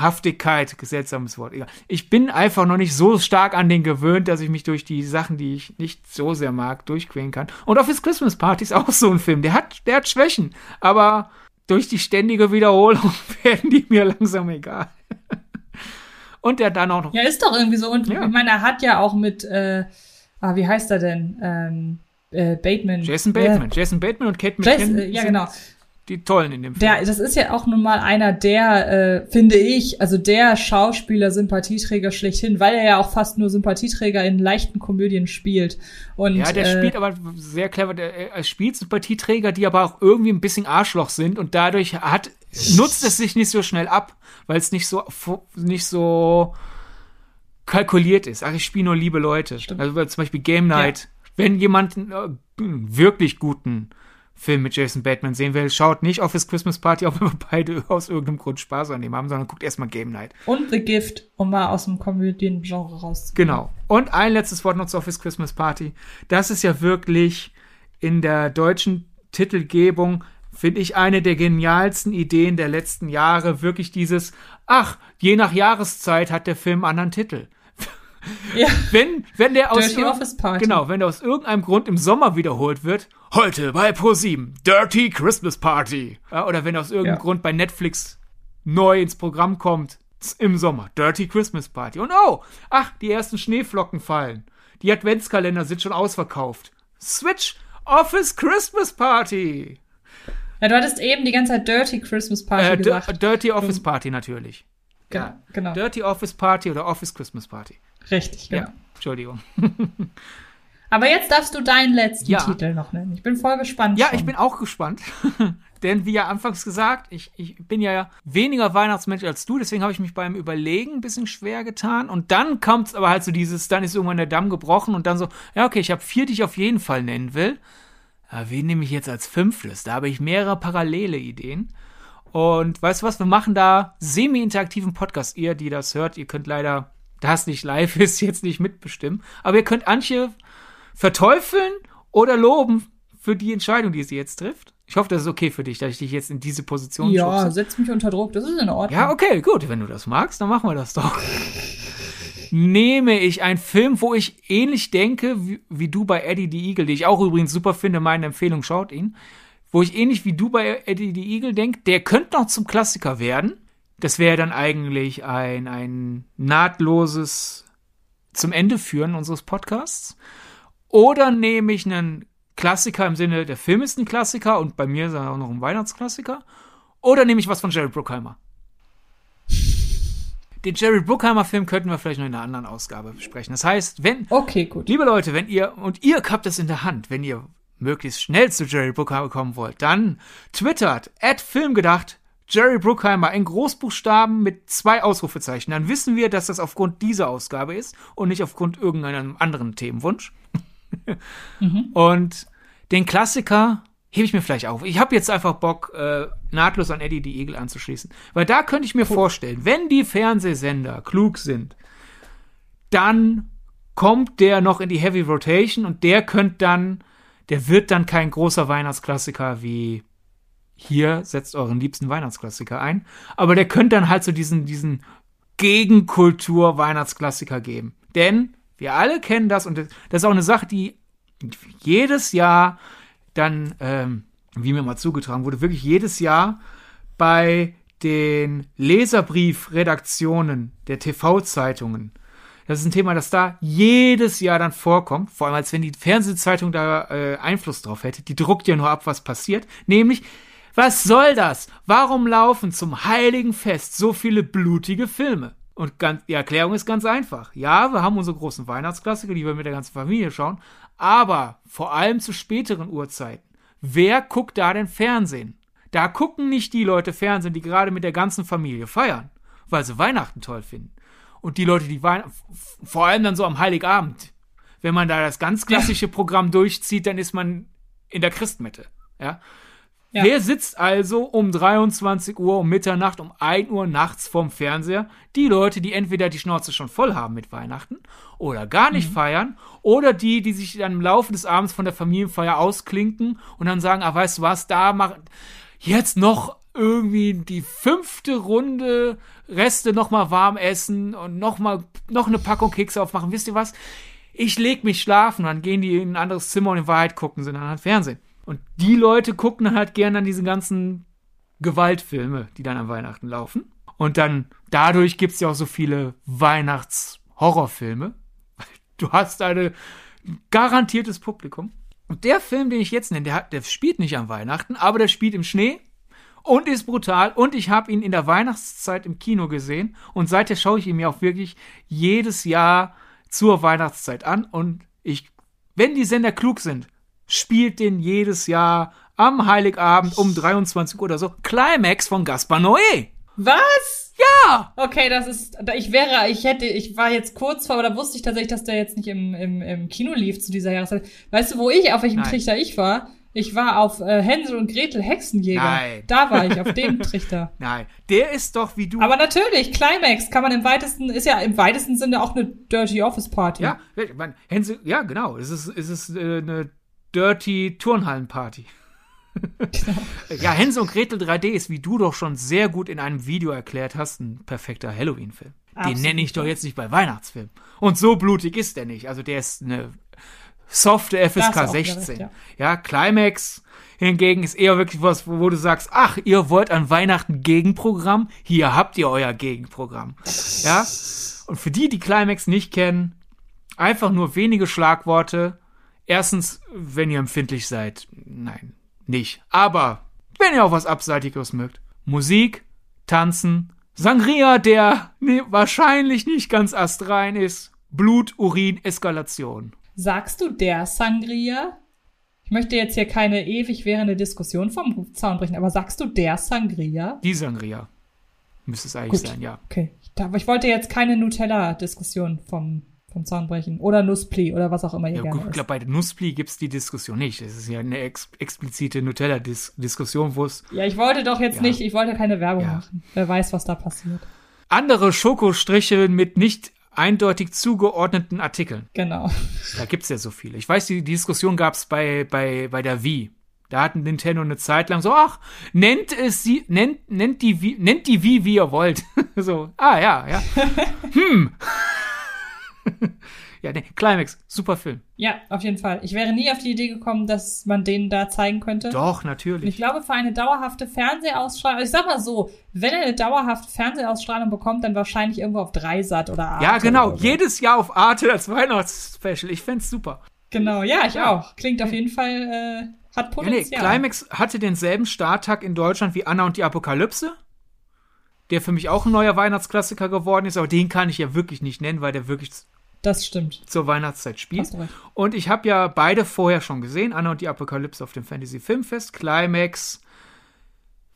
Haftigkeit, seltsames Wort. Egal. Ich bin einfach noch nicht so stark an den gewöhnt, dass ich mich durch die Sachen, die ich nicht so sehr mag, durchquälen kann. Und Office Christmas Party ist auch so ein Film. Der hat, der hat Schwächen, aber durch die ständige Wiederholung werden die mir langsam egal. Und der dann auch noch. Ja, ist doch irgendwie so. Und ja. ich meine, er hat ja auch mit, äh, ah, wie heißt er denn? Ähm, äh, Bateman. Jason Bateman. Ja. Jason Bateman und Kate McKinnon. Jason, ja, genau die tollen in dem Film. Der, das ist ja auch nun mal einer der, äh, finde ich, also der Schauspieler Sympathieträger schlechthin, weil er ja auch fast nur Sympathieträger in leichten Komödien spielt. Und, ja, der äh, spielt aber sehr clever. Der, er spielt Sympathieträger, die aber auch irgendwie ein bisschen Arschloch sind und dadurch hat nutzt es sich nicht so schnell ab, weil es nicht so nicht so kalkuliert ist. Ach, ich spiele nur liebe Leute. Stimmt. Also zum Beispiel Game Night. Ja. Wenn jemand einen äh, wirklich guten Film mit Jason Bateman sehen will, schaut nicht auf his Christmas Party, auch wenn wir beide aus irgendeinem Grund Spaß an dem haben, sondern guckt erstmal Game Night. Und The Gift, um mal aus dem Komödien-Genre rauszukommen. Genau. Und ein letztes Wort noch zu Office Christmas Party. Das ist ja wirklich in der deutschen Titelgebung finde ich eine der genialsten Ideen der letzten Jahre. Wirklich dieses, ach, je nach Jahreszeit hat der Film einen anderen Titel. Ja. Wenn, wenn der aus, genau, wenn der aus irgendeinem Grund im Sommer wiederholt wird, heute bei ProSieben, Dirty Christmas Party. Oder wenn aus irgendeinem ja. Grund bei Netflix neu ins Programm kommt, im Sommer, Dirty Christmas Party. Und oh, ach, die ersten Schneeflocken fallen. Die Adventskalender sind schon ausverkauft. Switch Office Christmas Party. Ja, du hattest eben die ganze Zeit Dirty Christmas Party äh, gesagt. Dirty Office Party natürlich. Genau, genau. Dirty Office Party oder Office Christmas Party. Richtig, genau. Ja, Entschuldigung. Aber jetzt darfst du deinen letzten ja. Titel noch nennen. Ich bin voll gespannt. Ja, schon. ich bin auch gespannt. Denn wie ja anfangs gesagt, ich, ich bin ja weniger Weihnachtsmensch als du, deswegen habe ich mich beim Überlegen ein bisschen schwer getan. Und dann kommt es aber halt so dieses, dann ist irgendwann der Damm gebrochen und dann so, ja, okay, ich habe vier, die ich auf jeden Fall nennen will. Aber wen nehme ich jetzt als fünftes? Da habe ich mehrere parallele Ideen. Und weißt du was, wir machen da semi-interaktiven Podcast. Ihr, die das hört, ihr könnt leider das nicht live ist, jetzt nicht mitbestimmen. Aber ihr könnt Antje verteufeln oder loben für die Entscheidung, die sie jetzt trifft. Ich hoffe, das ist okay für dich, dass ich dich jetzt in diese Position Ja, schubse. setz mich unter Druck, das ist in Ordnung. Ja, okay, gut. Wenn du das magst, dann machen wir das doch. Nehme ich einen Film, wo ich ähnlich denke, wie, wie du bei Eddie the Eagle, den ich auch übrigens super finde, meine Empfehlung, schaut ihn, wo ich ähnlich wie du bei Eddie the Eagle denke, der könnte noch zum Klassiker werden. Das wäre dann eigentlich ein, ein nahtloses zum Ende führen unseres Podcasts. Oder nehme ich einen Klassiker im Sinne, der Film ist ein Klassiker und bei mir ist er auch noch ein Weihnachtsklassiker. Oder nehme ich was von Jerry Bruckheimer? Den Jerry Bruckheimer Film könnten wir vielleicht noch in einer anderen Ausgabe besprechen. Das heißt, wenn, okay, gut. liebe Leute, wenn ihr, und ihr habt es in der Hand, wenn ihr möglichst schnell zu Jerry Bruckheimer kommen wollt, dann twittert at Filmgedacht Jerry Bruckheimer in Großbuchstaben mit zwei Ausrufezeichen. Dann wissen wir, dass das aufgrund dieser Ausgabe ist und nicht aufgrund irgendeinem anderen Themenwunsch. mhm. Und den Klassiker hebe ich mir vielleicht auf. Ich habe jetzt einfach Bock, äh, nahtlos an Eddie die Eagle anzuschließen. Weil da könnte ich mir cool. vorstellen, wenn die Fernsehsender klug sind, dann kommt der noch in die Heavy Rotation und der könnte dann, der wird dann kein großer Weihnachtsklassiker wie hier setzt euren liebsten Weihnachtsklassiker ein. Aber der könnte dann halt so diesen, diesen Gegenkultur-Weihnachtsklassiker geben. Denn wir alle kennen das und das ist auch eine Sache, die jedes Jahr dann, ähm, wie mir mal zugetragen wurde, wirklich jedes Jahr bei den Leserbriefredaktionen der TV-Zeitungen. Das ist ein Thema, das da jedes Jahr dann vorkommt, vor allem als wenn die Fernsehzeitung da äh, Einfluss drauf hätte. Die druckt ja nur ab, was passiert. Nämlich, Was soll das? Warum laufen zum heiligen Fest so viele blutige Filme? Und ganz, die Erklärung ist ganz einfach. Ja, wir haben unsere großen Weihnachtsklassiker, die wir mit der ganzen Familie schauen, aber vor allem zu späteren Uhrzeiten. Wer guckt da denn Fernsehen? Da gucken nicht die Leute Fernsehen, die gerade mit der ganzen Familie feiern, weil sie Weihnachten toll finden. Und die Leute, die Weihnachten, vor allem dann so am Heiligabend, wenn man da das ganz klassische Programm durchzieht, dann ist man in der Christmette. Ja? Ja. Wer sitzt also um 23 Uhr, um Mitternacht, um 1 Uhr nachts vorm Fernseher? Die Leute, die entweder die Schnauze schon voll haben mit Weihnachten oder gar nicht mhm. feiern oder die, die sich dann im Laufe des Abends von der Familienfeier ausklinken und dann sagen, ah, weißt du was, da machen jetzt noch irgendwie die fünfte Runde Reste nochmal warm essen und nochmal noch eine Packung Kekse aufmachen. Wisst ihr was? Ich leg mich schlafen, dann gehen die in ein anderes Zimmer und in Wahrheit gucken sie dann halt Fernsehen. Und die Leute gucken halt gerne an diese ganzen Gewaltfilme, die dann an Weihnachten laufen. Und dann dadurch gibt es ja auch so viele Weihnachts-Horrorfilme. Du hast ein garantiertes Publikum. Und der Film, den ich jetzt nenne, der, der spielt nicht an Weihnachten, aber der spielt im Schnee und ist brutal. Und ich habe ihn in der Weihnachtszeit im Kino gesehen. Und seither schaue ich ihn mir auch wirklich jedes Jahr zur Weihnachtszeit an. Und ich, wenn die Sender klug sind, spielt den jedes Jahr am Heiligabend um 23 Uhr oder so. Climax von Gaspar Noé. Was? Ja! Okay, das ist, ich wäre, ich hätte, ich war jetzt kurz vor, aber da wusste ich tatsächlich, dass der jetzt nicht im, im, im Kino lief zu dieser Jahreszeit. Weißt du, wo ich, auf welchem Nein. Trichter ich war? Ich war auf äh, Hänsel und Gretel Hexenjäger. Nein. Da war ich, auf dem Trichter. Nein, der ist doch wie du. Aber natürlich, Climax kann man im weitesten, ist ja im weitesten Sinne auch eine Dirty Office Party. Ja, man, Hänsel, ja, genau. Es ist, es ist äh, eine Dirty Turnhallenparty. Genau. ja, Hänsel und Gretel 3D ist, wie du doch schon sehr gut in einem Video erklärt hast, ein perfekter Halloween-Film. Den nenne ich doch jetzt nicht bei Weihnachtsfilm. Und so blutig ist der nicht. Also der ist eine softe FSK 16. Recht, ja. ja, Climax hingegen ist eher wirklich was, wo du sagst, ach, ihr wollt an Weihnachten Gegenprogramm? Hier habt ihr euer Gegenprogramm. Ja? Und für die, die Climax nicht kennen, einfach nur wenige Schlagworte, Erstens, wenn ihr empfindlich seid, nein, nicht. Aber wenn ihr auch was Abseitiges mögt. Musik, Tanzen, Sangria, der nee, wahrscheinlich nicht ganz astrein ist, Blut, Urin, Eskalation. Sagst du der Sangria? Ich möchte jetzt hier keine ewig währende Diskussion vom Zaun brechen, aber sagst du der Sangria? Die Sangria. Müsste es eigentlich Gut. sein, ja. Okay. Ich wollte jetzt keine Nutella-Diskussion vom vom Zaun brechen. Oder Nusspli oder was auch immer ihr ja, gerne gut, Ich glaube, bei Nusspli gibt es die Diskussion nicht. Es ist ja eine ex explizite Nutella-Diskussion, wo es. Ja, ich wollte doch jetzt ja. nicht, ich wollte keine Werbung ja. machen. Wer weiß, was da passiert. Andere Schokostriche mit nicht eindeutig zugeordneten Artikeln. Genau. Da gibt es ja so viele. Ich weiß, die, die Diskussion gab es bei, bei, bei der Wii. Da hatten Nintendo eine Zeit lang so, ach, nennt es sie, nennt, nennt die Wii, nennt die Wii, wie ihr wollt. so, ah ja, ja. hm. ja, nee, Climax, super Film. Ja, auf jeden Fall. Ich wäre nie auf die Idee gekommen, dass man den da zeigen könnte. Doch, natürlich. Und ich glaube, für eine dauerhafte Fernsehausstrahlung, ich sag mal so, wenn er eine dauerhafte Fernsehausstrahlung bekommt, dann wahrscheinlich irgendwo auf Dreisat oder Arte. Ja, genau, jedes Jahr auf Arte als Weihnachtsspecial. Ich fände super. Genau, ja, ich auch. Klingt auf jeden Fall, äh, hat Potenzial. Ja, nee, Climax hatte denselben Starttag in Deutschland wie Anna und die Apokalypse der für mich auch ein neuer Weihnachtsklassiker geworden ist, aber den kann ich ja wirklich nicht nennen, weil der wirklich das stimmt. Zur Weihnachtszeit spielt. Und ich habe ja beide vorher schon gesehen. Anna und die Apokalypse auf dem Fantasy Filmfest. Climax.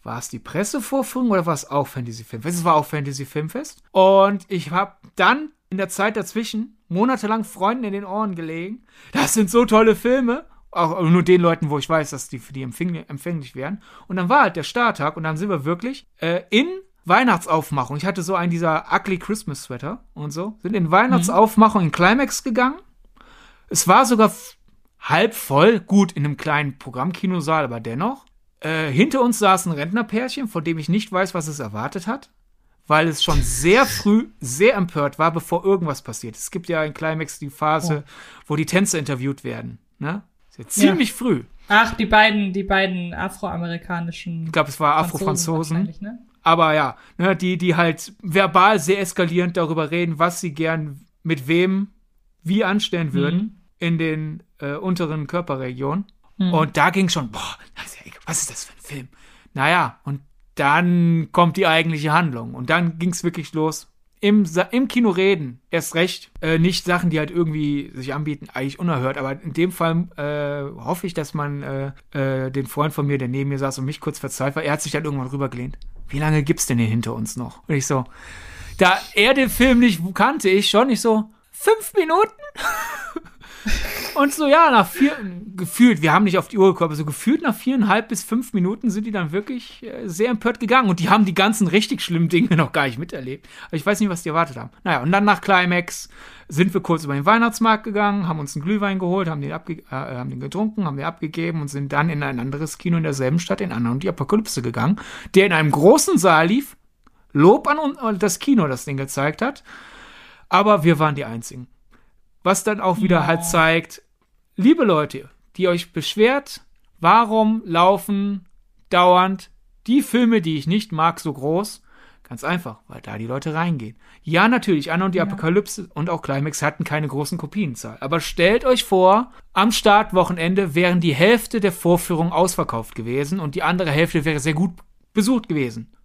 War es die Pressevorführung oder war es auch Fantasy Filmfest? Es war auch Fantasy Filmfest. Und ich habe dann in der Zeit dazwischen monatelang Freunden in den Ohren gelegen. Das sind so tolle Filme. Auch nur den Leuten, wo ich weiß, dass die für die empfänglich wären. Und dann war halt der Starttag und dann sind wir wirklich äh, in Weihnachtsaufmachung. Ich hatte so einen dieser ugly Christmas Sweater und so. Sind in Weihnachtsaufmachung in Climax gegangen. Es war sogar halb voll, gut in einem kleinen Programmkinosaal, aber dennoch. Äh, hinter uns saß ein Rentnerpärchen, von dem ich nicht weiß, was es erwartet hat, weil es schon sehr früh sehr empört war, bevor irgendwas passiert. Es gibt ja in Climax die Phase, oh. wo die Tänzer interviewt werden. Ne? Ist ja ziemlich ja. früh. Ach, die beiden, die beiden afroamerikanischen. Ich glaube, es war Afro-Franzosen. Ne? Aber ja, ne, die, die halt verbal sehr eskalierend darüber reden, was sie gern mit wem wie anstellen würden mhm. in den äh, unteren Körperregionen. Mhm. Und da ging schon, boah, was ist das für ein Film? Naja, und dann kommt die eigentliche Handlung. Und dann ging es wirklich los. Im, Im Kino reden, erst recht. Äh, nicht Sachen, die halt irgendwie sich anbieten, eigentlich unerhört. Aber in dem Fall äh, hoffe ich, dass man äh, äh, den Freund von mir, der neben mir saß und mich kurz verzweifelt war, er hat sich dann irgendwann rübergelehnt. Wie lange gibt's denn hier hinter uns noch? Und ich so, da er den Film nicht kannte, ich schon, ich so, fünf Minuten? Und so, ja, nach vier, gefühlt, wir haben nicht auf die Uhr gekommen, so gefühlt nach viereinhalb bis fünf Minuten sind die dann wirklich äh, sehr empört gegangen. Und die haben die ganzen richtig schlimmen Dinge noch gar nicht miterlebt. Aber ich weiß nicht, was die erwartet haben. Naja, und dann nach Climax sind wir kurz über den Weihnachtsmarkt gegangen, haben uns einen Glühwein geholt, haben den, abge äh, haben den getrunken, haben den abgegeben und sind dann in ein anderes Kino in derselben Stadt, in Anna und die Apokalypse gegangen, der in einem großen Saal lief. Lob an das Kino, das den gezeigt hat. Aber wir waren die Einzigen. Was dann auch wieder halt ja. halt zeigt, liebe Leute, die euch beschwert, warum laufen dauernd die Filme, die ich nicht mag, so groß? Ganz einfach, weil da die Leute reingehen. Ja, natürlich, Anna und die ja. Apokalypse und auch Climax hatten keine großen Kopienzahl. Aber stellt euch vor, am Startwochenende wären die Hälfte der Vorführungen ausverkauft gewesen und die andere Hälfte wäre sehr gut besucht gewesen.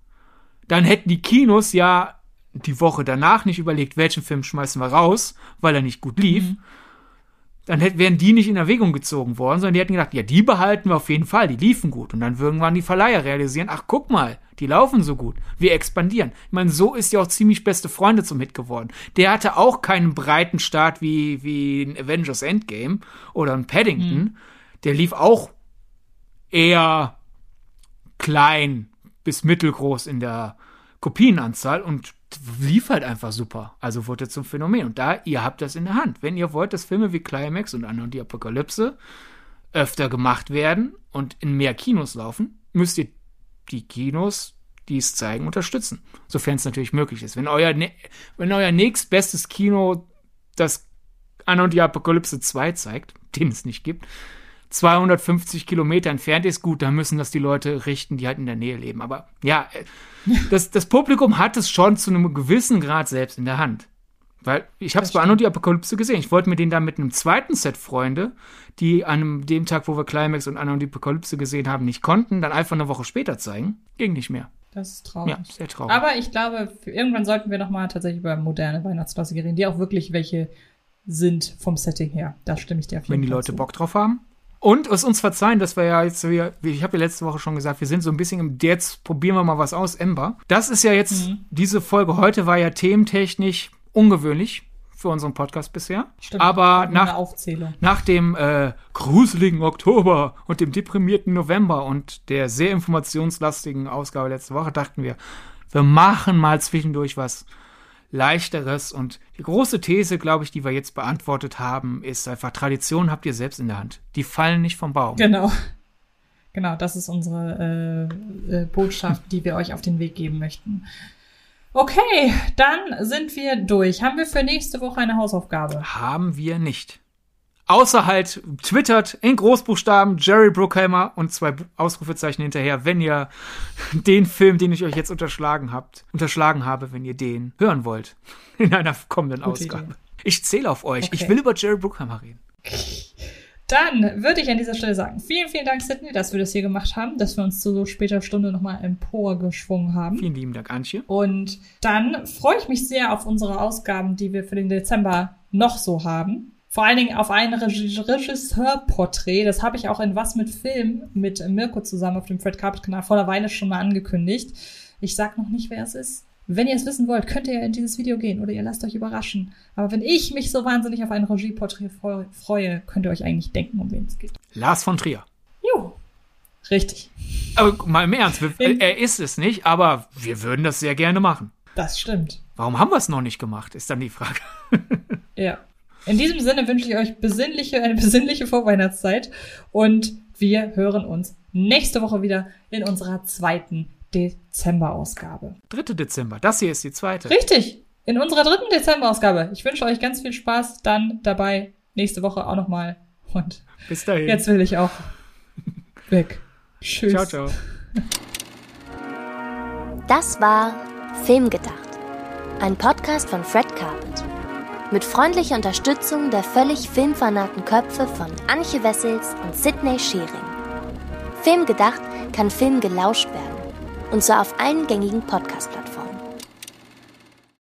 Dann hätten die Kinos ja die Woche danach nicht überlegt, welchen Film schmeißen wir raus, weil er nicht gut lief, mhm. dann hätten, wären die nicht in Erwägung gezogen worden, sondern die hätten gedacht, ja, die behalten wir auf jeden Fall, die liefen gut. Und dann irgendwann die Verleiher realisieren, ach, guck mal, die laufen so gut, wir expandieren. Ich meine, so ist ja auch ziemlich beste Freunde zum Hit geworden. Der hatte auch keinen breiten Start wie, wie ein Avengers Endgame oder ein Paddington. Mhm. Der lief auch eher klein bis mittelgroß in der Kopienanzahl und lief halt einfach super. Also wurde zum Phänomen. Und da, ihr habt das in der Hand. Wenn ihr wollt, dass Filme wie Climax und Anna und die Apokalypse öfter gemacht werden und in mehr Kinos laufen, müsst ihr die Kinos, die es zeigen, unterstützen. Sofern es natürlich möglich ist. Wenn euer, wenn euer nächstbestes Kino das Anna und die Apokalypse 2 zeigt, den es nicht gibt, 250 Kilometer entfernt ist, gut, da müssen das die Leute richten, die halt in der Nähe leben. Aber ja, äh, das, das Publikum hat es schon zu einem gewissen Grad selbst in der Hand. Weil ich habe es bei Anno die Apokalypse gesehen. Ich wollte mir den dann mit einem zweiten Set Freunde, die an dem Tag, wo wir Climax und Anno die Apokalypse gesehen haben, nicht konnten, dann einfach eine Woche später zeigen. Ging nicht mehr. Das ist traurig. Ja, sehr traurig. Aber ich glaube, irgendwann sollten wir noch mal tatsächlich über moderne Weihnachtsklassiker reden, die auch wirklich welche sind vom Setting her. Da stimme ich dir auf jeden Wenn die Leute zu. Bock drauf haben. Und es uns verzeihen, dass wir ja jetzt, ich habe ja letzte Woche schon gesagt, wir sind so ein bisschen im, jetzt probieren wir mal was aus, Ember. Das ist ja jetzt, mhm. diese Folge heute war ja thementechnisch ungewöhnlich für unseren Podcast bisher. Stimmt, Aber nach, nach dem äh, gruseligen Oktober und dem deprimierten November und der sehr informationslastigen Ausgabe letzte Woche dachten wir, wir machen mal zwischendurch was leichteres. Und die große These, glaube ich, die wir jetzt beantwortet haben, ist einfach, Tradition habt ihr selbst in der Hand. Die fallen nicht vom Baum. Genau. Genau, das ist unsere äh, äh, Botschaft, die wir euch auf den Weg geben möchten. Okay, dann sind wir durch. Haben wir für nächste Woche eine Hausaufgabe? Haben wir nicht. Außer halt twittert in Großbuchstaben Jerry Bruckheimer und zwei Ausrufezeichen hinterher, wenn ihr den Film, den ich euch jetzt unterschlagen habt, unterschlagen habe, wenn ihr den hören wollt. In einer kommenden Gute Ausgabe. Idee. Ich zähle auf euch. Okay. Ich will über Jerry Bruckheimer reden. Dann würde ich an dieser Stelle sagen, vielen, vielen Dank, Sidney, dass wir das hier gemacht haben, dass wir uns zu so später Stunde nochmal emporgeschwungen haben. Vielen lieben Dank, Antje. Und dann freue ich mich sehr auf unsere Ausgaben, die wir für den Dezember noch so haben. Vor allen Dingen auf ein Regisseurporträt. Das habe ich auch in Was mit Film mit Mirko zusammen auf dem Fred Carpet Kanal vor der Weile schon mal angekündigt. Ich sag noch nicht, wer es ist. Wenn ihr es wissen wollt, könnt ihr in dieses Video gehen oder ihr lasst euch überraschen. Aber wenn ich mich so wahnsinnig auf ein Regieporträt freue, könnt ihr euch eigentlich denken, um wen es geht. Lars von Trier. Jo. Richtig. Aber mal im Ernst, er ist es nicht, aber wir würden das sehr gerne machen. Das stimmt. Warum haben wir es noch nicht gemacht, ist dann die Frage. ja. In diesem Sinne wünsche ich euch besinnliche, eine besinnliche Vorweihnachtszeit und wir hören uns nächste Woche wieder in unserer zweiten Dezember-Ausgabe. Dritte Dezember, das hier ist die zweite. Richtig, in unserer dritten Dezember-Ausgabe. Ich wünsche euch ganz viel Spaß dann dabei nächste Woche auch nochmal. Und bis dahin. Jetzt will ich auch weg. Tschüss. Ciao, ciao. Das war Filmgedacht, ein Podcast von Fred Carpet mit freundlicher Unterstützung der völlig filmfanaten Köpfe von Anche Wessels und Sidney Schering. Film gedacht kann Film gelauscht werden. Und zwar auf allen gängigen Podcast-Plattformen.